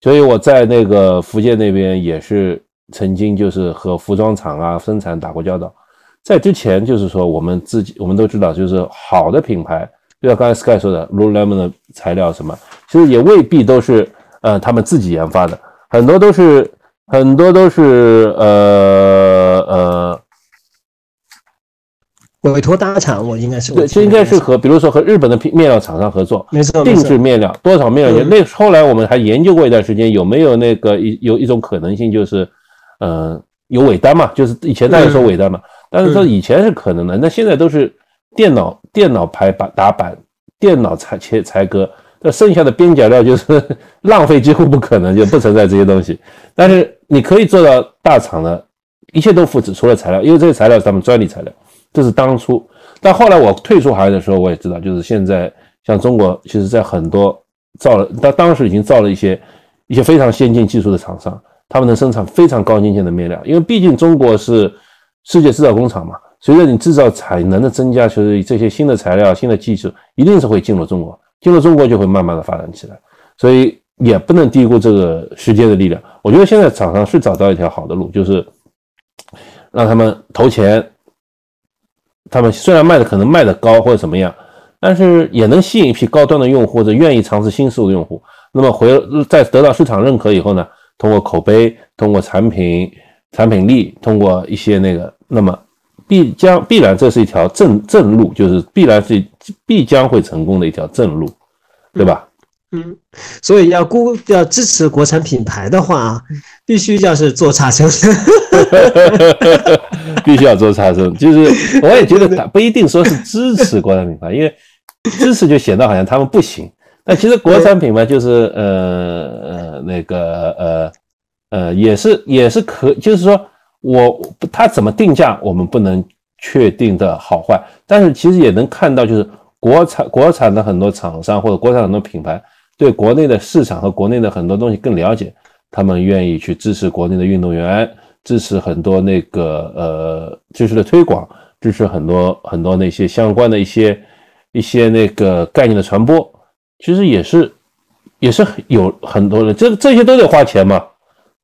所以我在那个福建那边也是曾经就是和服装厂啊生产打过交道，在之前就是说我们自己我们都知道，就是好的品牌。就像刚才 Sky 说的，Lululemon 的材料什么，其实也未必都是呃他们自己研发的，很多都是很多都是呃呃委托大厂，我应该是对，这应该是和比如说和日本的面料厂商合作，没错，定制面料多少面料？那后来我们还研究过一段时间，有没有那个一有一种可能性，就是呃有尾单嘛，就是以前大家说尾单嘛，但是说以前是可能的，那现在都是。电脑电脑排版打版，电脑裁切裁割，那剩下的边角料就是 浪费，几乎不可能，就不存在这些东西。但是你可以做到大厂的，一切都复制，除了材料，因为这些材料是他们专利材料。这是当初，但后来我退出行业的时候，我也知道，就是现在像中国，其实在很多造了，当当时已经造了一些一些非常先进技术的厂商，他们能生产非常高精尖的面料，因为毕竟中国是世界制造工厂嘛。随着你制造产能的增加，其实这些新的材料、新的技术一定是会进入中国，进入中国就会慢慢的发展起来，所以也不能低估这个时间的力量。我觉得现在厂商是找到一条好的路，就是让他们投钱，他们虽然卖的可能卖的高或者怎么样，但是也能吸引一批高端的用户或者愿意尝试新事物的用户。那么回在得到市场认可以后呢，通过口碑、通过产品产品力、通过一些那个，那么。必将必然，这是一条正正路，就是必然是必将会成功的一条正路，对吧？嗯，所以要估要支持国产品牌的话，必须要是做差生，必须要做差生。就是我也觉得不一定说是支持国产品牌，因为支持就显得好像他们不行。但其实国产品牌就是呃呃那个呃呃也是也是可，就是说。我它怎么定价，我们不能确定的好坏，但是其实也能看到，就是国产国产的很多厂商或者国产很多品牌对国内的市场和国内的很多东西更了解，他们愿意去支持国内的运动员，支持很多那个呃知识的推广，支持很多很多那些相关的一些一些那个概念的传播，其实也是也是有很多人，这这些都得花钱嘛。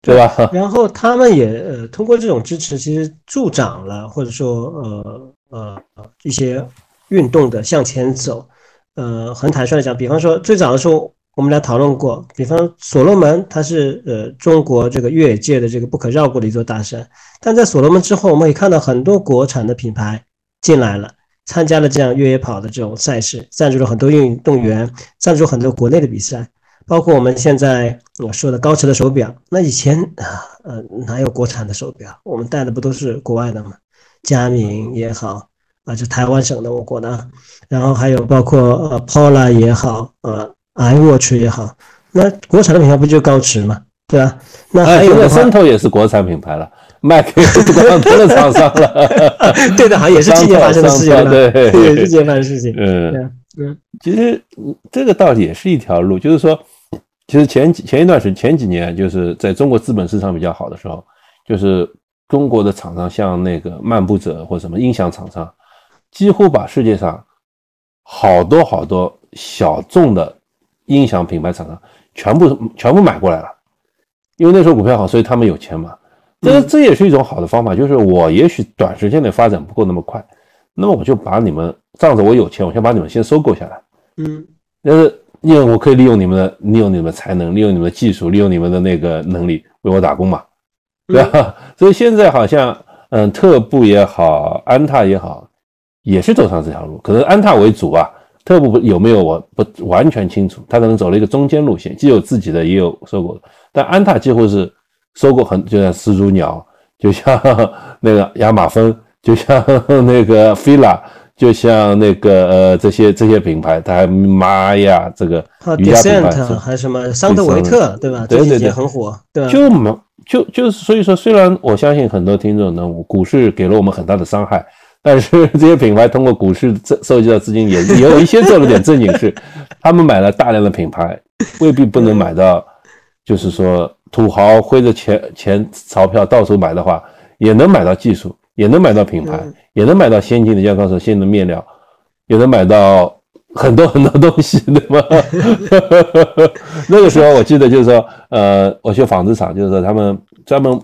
对吧？然后他们也呃通过这种支持，其实助长了或者说呃呃一些运动的向前走。呃，很坦率的讲，比方说最早的时候我们俩讨论过，比方所罗门它是呃中国这个越野界的这个不可绕过的一座大山，但在所罗门之后，我们也看到很多国产的品牌进来了，参加了这样越野跑的这种赛事，赞助了很多运动员，赞助很多国内的比赛。包括我们现在我说的高驰的手表，那以前啊，呃，哪有国产的手表？我们戴的不都是国外的吗？佳明也好啊，就台湾省的我国的，然后还有包括呃 Pola 也好，呃，iWatch 也好，那国产的品牌不就高驰吗？对吧？那还有森头也是国产品牌了，卖给广东的厂商了。对的，好像也是今年发生的事情了，对，也是今年发生的事情。嗯嗯，其实这个道理也是一条路，就是说。其实前几前一段时间前几年，就是在中国资本市场比较好的时候，就是中国的厂商，像那个漫步者或什么音响厂商，几乎把世界上好多好多小众的音响品牌厂商全部全部买过来了。因为那时候股票好，所以他们有钱嘛。这这也是一种好的方法，就是我也许短时间内发展不够那么快，那么我就把你们仗着我有钱，我先把你们先收购下来。嗯，但是因为我可以利用你们的利用你们的才能，利用你们的技术，利用你们的那个能力为我打工嘛，对吧？所以现在好像，嗯，特步也好，安踏也好，也是走上这条路，可能安踏为主啊。特步有没有我不完全清楚，他可能走了一个中间路线，既有自己的，也有收购的。但安踏几乎是收购很，就像始祖鸟，就像那个亚马逊，就像那个 fila。就像那个呃这些这些品牌，它还妈呀这个瑜伽品牌，还什么桑德维特对吧？对对对，很火，对？就没就就是所以说，虽然我相信很多听众呢，股市给了我们很大的伤害，但是这些品牌通过股市收收集到资金，也也有一些做了点正经事。他们买了大量的品牌，未必不能买到，就是说土豪挥着钱钱钞票到处买的话，也能买到技术。也能买到品牌，也能买到先进的，像刚才说先进的面料，也能买到很多很多东西，对吗？那个时候我记得就是说，呃，我去纺织厂，就是说他们专门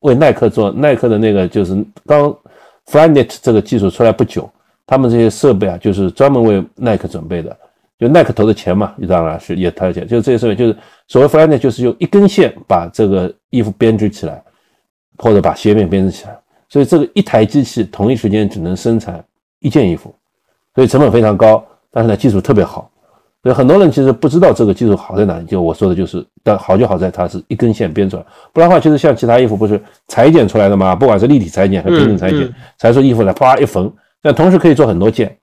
为耐克做耐克的那个，就是刚 Flyknit 这个技术出来不久，他们这些设备啊，就是专门为耐克准备的，就耐克投的钱嘛，当然是也投钱，就是这些设备，就是所谓 Flyknit 就是用一根线把这个衣服编织起来，或者把鞋面编织起来。所以这个一台机器同一时间只能生产一件衣服，所以成本非常高，但是呢技术特别好。所以很多人其实不知道这个技术好在哪里。就我说的就是，但好就好在它是一根线编出来，不然的话其实像其他衣服不是裁剪出来的嘛？不管是立体裁剪还是平整裁剪，裁出衣服来啪一缝，但同时可以做很多件，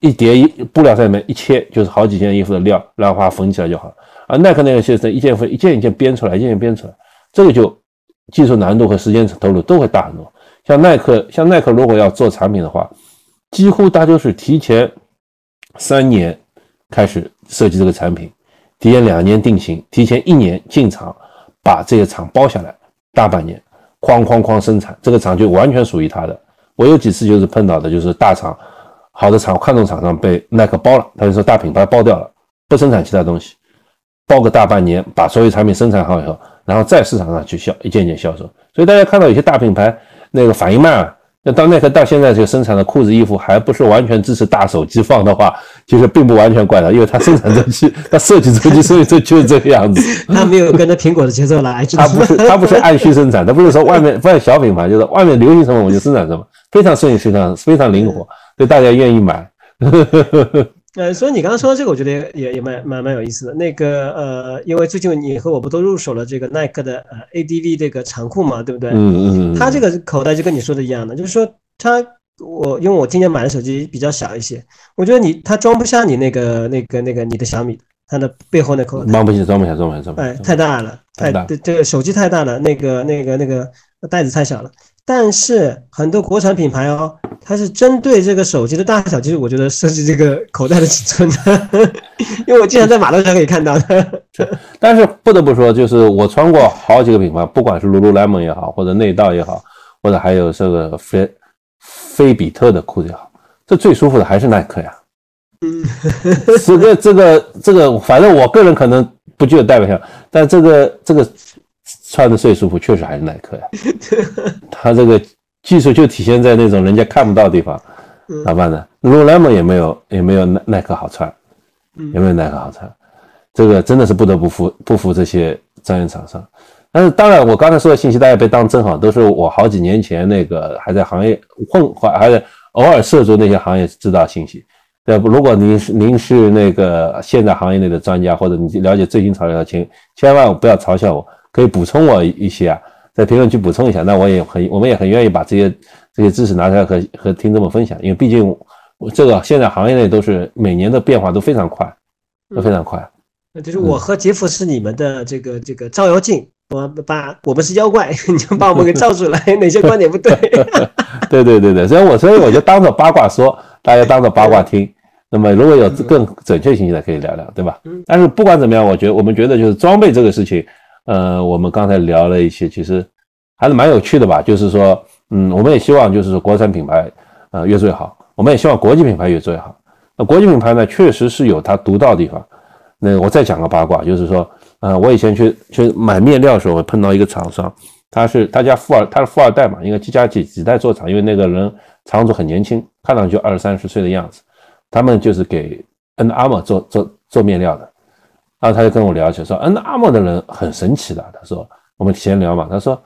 一叠一布料在里面一切就是好几件衣服的料，然后把它缝起来就好了。而耐克那个就是一件一件一件编出来，一件件编出来，这个就。技术难度和时间投入都会大很多。像耐克，像耐克如果要做产品的话，几乎大都是提前三年开始设计这个产品，提前两年定型，提前一年进厂，把这个厂包下来，大半年，哐哐哐生产，这个厂就完全属于他的。我有几次就是碰到的，就是大厂，好的厂，看中厂商被耐克包了，他就说大品牌包掉了，不生产其他东西，包个大半年，把所有产品生产好以后。然后在市场上去销一件件销售，所以大家看到有些大品牌那个反应慢啊，那到耐克到现在这个生产的裤子衣服还不是完全支持大手机放的话，其实并不完全怪他，因为他生产周期、他设计周期，所以这就是这个样子。他没有跟着苹果的节奏来，他不是他不是按需生产，他不是说外面放小品牌，就是外面流行什么我就生产什么，非常顺应市场，非常灵活，所以大家愿意买。呃，所以你刚刚说的这个，我觉得也也蛮蛮蛮有意思的。那个呃，因为最近你和我不都入手了这个耐克的呃 ADV 这个长裤嘛，对不对？嗯嗯。它这个口袋就跟你说的一样的，就是说它我因为我今年买的手机比较小一些，我觉得你它装不下你那个那个那个你的小米，它的背后那口袋装不下，装不下，装不下，装不下。哎，太大了，太大。这个手机太大了，那个那个那个袋子太小了。但是很多国产品牌哦，它是针对这个手机的大小，其实我觉得设计这个 口袋的尺寸的，因为我经常在马路上可以看到的。但是不得不说，就是我穿过好几个品牌，不管是 lululemon 也好，或者内道也好，或者还有这个菲菲比特的裤子也好，这最舒服的还是耐克呀。嗯，这个这个这个，反正我个人可能不具有代表性，但这个这个。穿的最舒服，确实还是耐克呀。他这个技术就体现在那种人家看不到的地方，咋办呢？lululemon 也没有，也没有耐耐克好穿，也没有耐克好穿。这个真的是不得不服不服这些专业厂商。但是当然，我刚才说的信息大家别当真哈，都是我好几年前那个还在行业混，还还在偶尔涉足那些行业知道信息。对不？如果您是您是那个现在行业内的专家，或者你了解最新潮流的，请千万不要嘲笑我。可以补充我一些啊，在评论区补充一下，那我也很，我们也很愿意把这些这些知识拿出来和和听众们分享，因为毕竟我这个现在行业内都是每年的变化都非常快，都非常快。那就是我和杰夫是你们的这个这个照妖镜，我把我们是妖怪，你就把我们给照出来，哪些观点不对？对对对对，所以我所以我就当着八卦说，大家当着八卦听。那么如果有更准确信息的，可以聊聊，对吧？但是不管怎么样，我觉得我们觉得就是装备这个事情。呃，我们刚才聊了一些，其实还是蛮有趣的吧。就是说，嗯，我们也希望就是说国产品牌，呃，越做越好。我们也希望国际品牌越做越好。那国际品牌呢，确实是有它独到的地方。那我再讲个八卦，就是说，呃，我以前去去买面料的时候，碰到一个厂商，他是他家富二，他是富二代嘛，应该几家几几代做厂，因为那个人厂主很年轻，看上去二三十岁的样子。他们就是给 N Armour 做做做面料的，然后他就跟我聊起说，N Armour 的人很神奇的，他说我们闲聊嘛，他说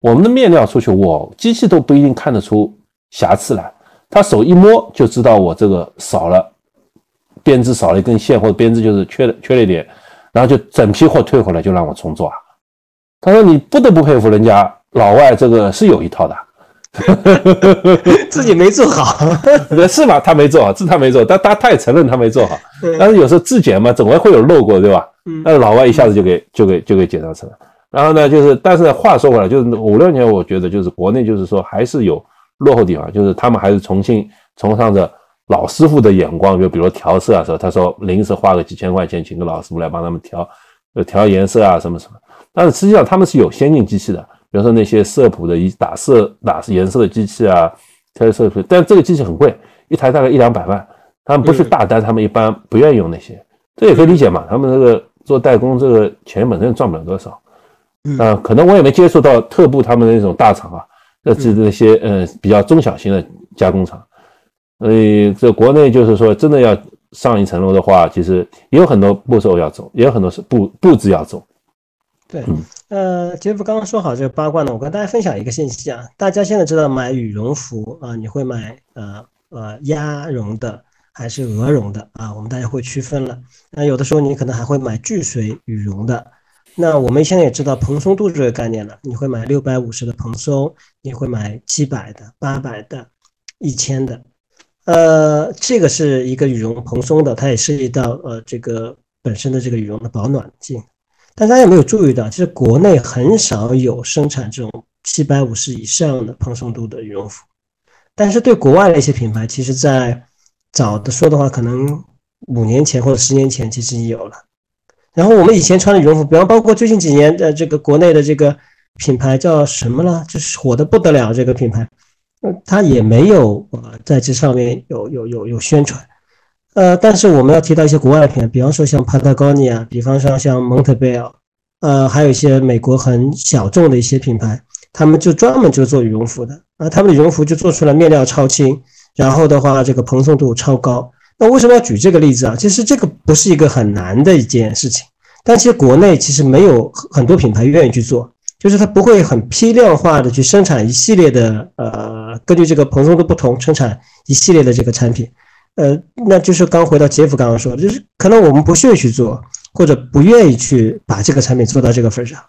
我们的面料出去，我机器都不一定看得出瑕疵来，他手一摸就知道我这个少了编织少了一根线，或者编织就是缺缺了一点，然后就整批货退回来就让我重做。啊。他说：“你不得不佩服人家老外，这个是有一套的，自己没做好，是吧？他没做好，是他没做，但他他也承认他没做好。但是有时候质检嘛，总归会有漏过，对吧？但是老外一下子就给就给就给检查出来。然后呢，就是但是话说回来，就是五六年，我觉得就是国内就是说还是有落后地方，就是他们还是重新崇尚着老师傅的眼光，就比如调色啊，说他说临时花个几千块钱请个老师傅来帮他们调，呃，调颜色啊，什么什么。”但是实际上他们是有先进机器的，比如说那些色谱的、一打色、打颜色的机器啊，调色谱。但这个机器很贵，一台大概一两百万。他们不是大单，他们一般不愿意用那些，这也可以理解嘛。他们这个做代工，这个钱本身赚不了多少。嗯，可能我也没接触到特步他们那种大厂啊，那是那些呃比较中小型的加工厂。所以这国内就是说，真的要上一层楼的话，其实也有很多步骤要走，也有很多是步步子要走。对，呃，杰夫刚刚说好这个八卦呢，我跟大家分享一个信息啊，大家现在知道买羽绒服啊，你会买呃呃鸭绒的还是鹅绒的啊？我们大家会区分了。那有的时候你可能还会买聚水羽绒的。那我们现在也知道蓬松度这个概念了，你会买六百五十的蓬松，你会买七百的、八百的、一千的。呃，这个是一个羽绒蓬松的，它也涉及到呃这个本身的这个羽绒的保暖性。但大家有没有注意到，其实国内很少有生产这种七百五十以上的蓬松度的羽绒服，但是对国外的一些品牌，其实在早的说的话，可能五年前或者十年前其实已有了。然后我们以前穿的羽绒服，比方包括最近几年的这个国内的这个品牌叫什么了，就是火的不得了这个品牌，呃，它也没有呃在这上面有有有有宣传。呃，但是我们要提到一些国外的品牌，比方说像 Patagonia，比方说像 Montbell，呃，还有一些美国很小众的一些品牌，他们就专门就做羽绒服的啊，他们的羽绒服就做出来面料超轻，然后的话这个蓬松度超高。那为什么要举这个例子啊？其实这个不是一个很难的一件事情，但其实国内其实没有很多品牌愿意去做，就是它不会很批量化的去生产一系列的呃，根据这个蓬松度不同生产一系列的这个产品。呃，那就是刚回到杰夫刚刚说，就是可能我们不屑去做，或者不愿意去把这个产品做到这个份上。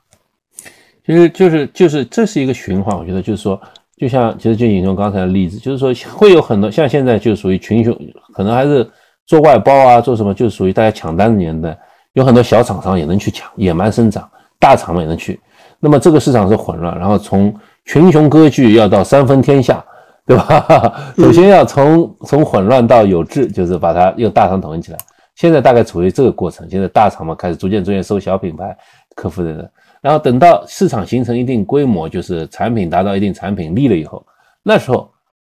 其实就是就是这是一个循环，我觉得就是说，就像其实就引用刚才的例子，就是说会有很多像现在就属于群雄，可能还是做外包啊，做什么就属于大家抢单的年代，有很多小厂商也能去抢，野蛮生长，大厂们也能去。那么这个市场是混乱，然后从群雄割据要到三分天下。对吧？首先要从从混乱到有治，就是把它用大厂统一起来。现在大概处于这个过程。现在大厂嘛，开始逐渐逐渐收小品牌客户的人，然后等到市场形成一定规模，就是产品达到一定产品力了以后，那时候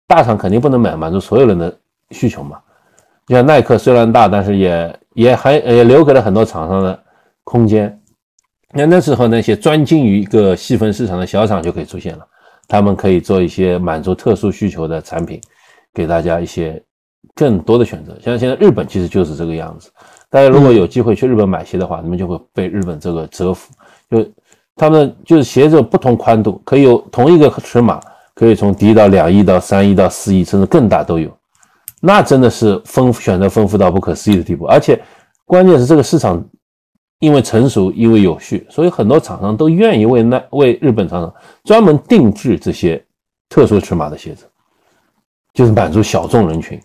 大厂肯定不能满满足所有人的需求嘛。你像耐克虽然大，但是也也还也留给了很多厂商的空间。那那时候那些专精于一个细分市场的小厂就可以出现了。他们可以做一些满足特殊需求的产品，给大家一些更多的选择。像现在日本其实就是这个样子。大家如果有机会去日本买鞋的话，你们就会被日本这个折服。就他们就是鞋子不同宽度，可以有同一个尺码，可以从低到两亿到三亿到四亿，甚至更大都有。那真的是丰选择丰富到不可思议的地步。而且关键是这个市场。因为成熟，因为有序，所以很多厂商都愿意为那为日本厂商专门定制这些特殊尺码的鞋子，就是满足小众人群。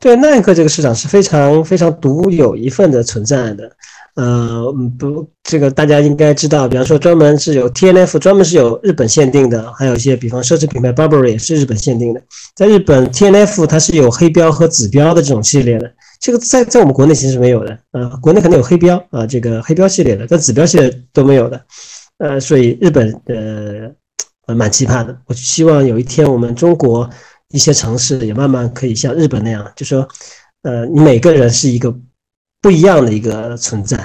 对，耐克这个市场是非常非常独有一份的存在的。呃，不，这个大家应该知道，比方说专门是有 T N F，专门是有日本限定的，还有一些比方奢侈品牌 Burberry 也是日本限定的。在日本 T N F 它是有黑标和紫标的这种系列的，这个在在我们国内其实是没有的。呃，国内可能有黑标啊，这个黑标系列的，但紫标系列都没有的。呃，所以日本呃呃蛮奇葩的。我希望有一天我们中国一些城市也慢慢可以像日本那样，就说呃，你每个人是一个。不一样的一个存在，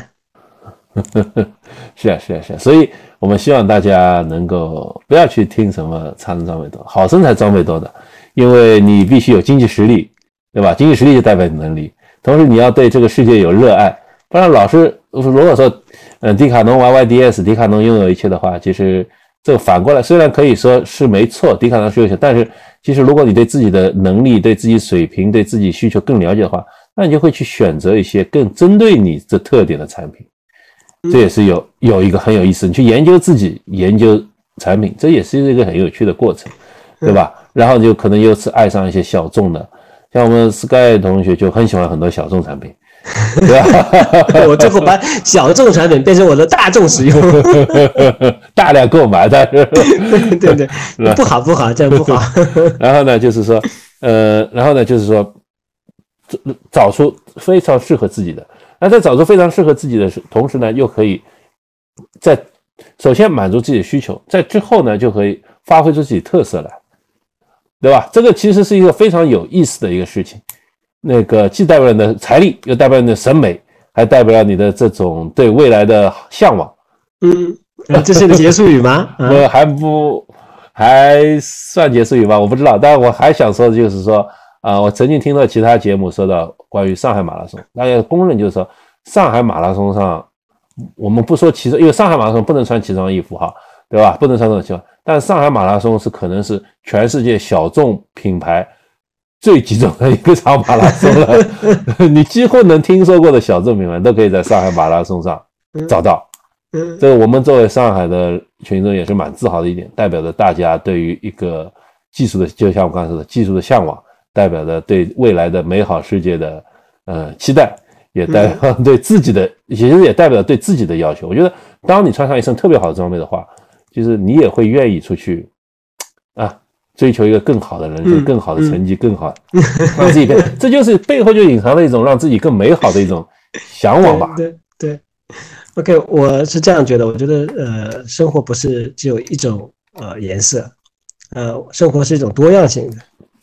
是啊是啊是啊，所以我们希望大家能够不要去听什么差生装备多，好身材装备多的，因为你必须有经济实力，对吧？经济实力就代表你能力，同时你要对这个世界有热爱，不然老是如果说，嗯，迪卡侬 YYDS，迪卡侬拥有一切的话，其实这个反过来虽然可以说是没错，迪卡侬是优秀，但是其实如果你对自己的能力、对自己水平、对自己需求更了解的话，那你就会去选择一些更针对你这特点的产品。这也是有有一个很有意思，你去研究自己，研究产品，这也是一个很有趣的过程，对吧？然后就可能又是爱上一些小众的，像我们 Sky 同学就很喜欢很多小众产品？我最后把小众产品变成我的大众使用，大量购买，但是对对，不好不好，这样不好。然后呢，就是说，呃，然后呢，就是说，找出非常适合自己的。那在找出非常适合自己的同时呢，又可以在首先满足自己的需求，在之后呢，就可以发挥出自己特色来，对吧？这个其实是一个非常有意思的一个事情。那个既代表你的财力，又代表你的审美，还代表你的这种对未来的向往。嗯，这是个结束语吗？我还不还算结束语吗？我不知道，但是我还想说的就是说。啊，我曾经听到其他节目说到关于上海马拉松，大家公认就是说，上海马拉松上，我们不说骑装，因为上海马拉松不能穿骑装衣服哈，对吧？不能穿这种但上海马拉松是可能是全世界小众品牌最集中的一个场马拉松了，你几乎能听说过的小众品牌都可以在上海马拉松上找到。这个我们作为上海的群众也是蛮自豪的一点，代表着大家对于一个技术的，就像我刚才说的，技术的向往。代表着对未来的美好世界的呃期待，也代表对自己的，其实也代表对自己的要求。我觉得，当你穿上一身特别好的装备的话，就是你也会愿意出去啊，追求一个更好的人生、更好的成绩、更好让自己变。这就是背后就隐藏了一种让自己更美好的一种向往吧。对对，OK，我是这样觉得。我觉得呃，生活不是只有一种呃颜色，呃，生活是一种多样性的。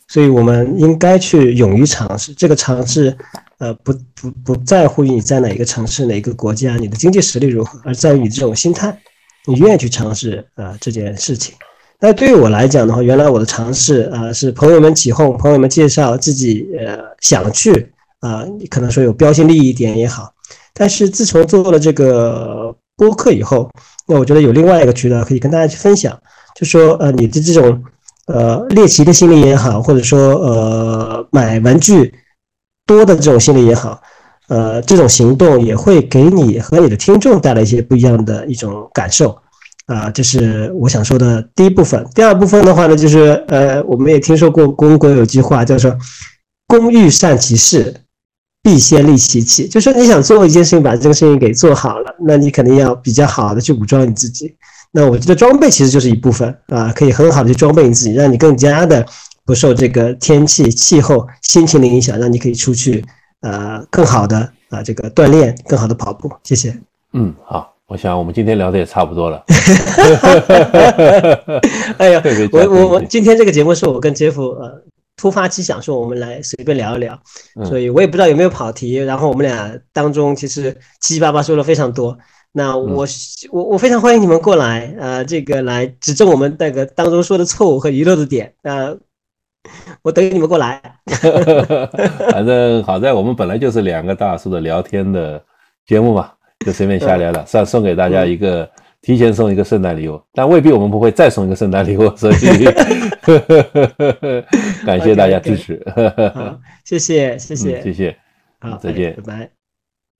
所以，我们应该去勇于尝试。这个尝试，呃，不不不在乎于你在哪一个城市、哪一个国家，你的经济实力如何，而在于你这种心态，你愿意去尝试啊这件事情。那对于我来讲的话，原来我的尝试啊是朋友们起哄，朋友们介绍自己呃想去啊，你可能说有标新立异点也好。但是自从做了这个播客以后，那我觉得有另外一个渠道可以跟大家去分享，就说呃你的这种。呃，猎奇的心理也好，或者说呃买玩具多的这种心理也好，呃，这种行动也会给你和你的听众带来一些不一样的一种感受啊，这是我想说的第一部分。第二部分的话呢，就是呃，我们也听说过公国有句话叫做“工欲善其事，必先利其器”，就说你想做一件事情，把这个事情给做好了，那你肯定要比较好的去武装你自己。那我觉得装备其实就是一部分啊，可以很好的去装备你自己，让你更加的不受这个天气、气候、心情的影响，让你可以出去呃更好的啊这个锻炼，更好的跑步。谢谢。嗯，好，我想我们今天聊的也差不多了。哎呀，我我我今天这个节目是我跟杰夫呃突发奇想说我们来随便聊一聊，所以我也不知道有没有跑题，然后我们俩当中其实七七八八说了非常多。那我我我非常欢迎你们过来，呃，这个来指正我们那个当中说的错误和遗漏的点，呃，我等你们过来。反正好在我们本来就是两个大叔的聊天的节目嘛，就随便瞎聊了，算送给大家一个提前送一个圣诞礼物，但未必我们不会再送一个圣诞礼物，所以 感谢大家支持。谢谢谢谢。谢谢，好，再见，拜拜。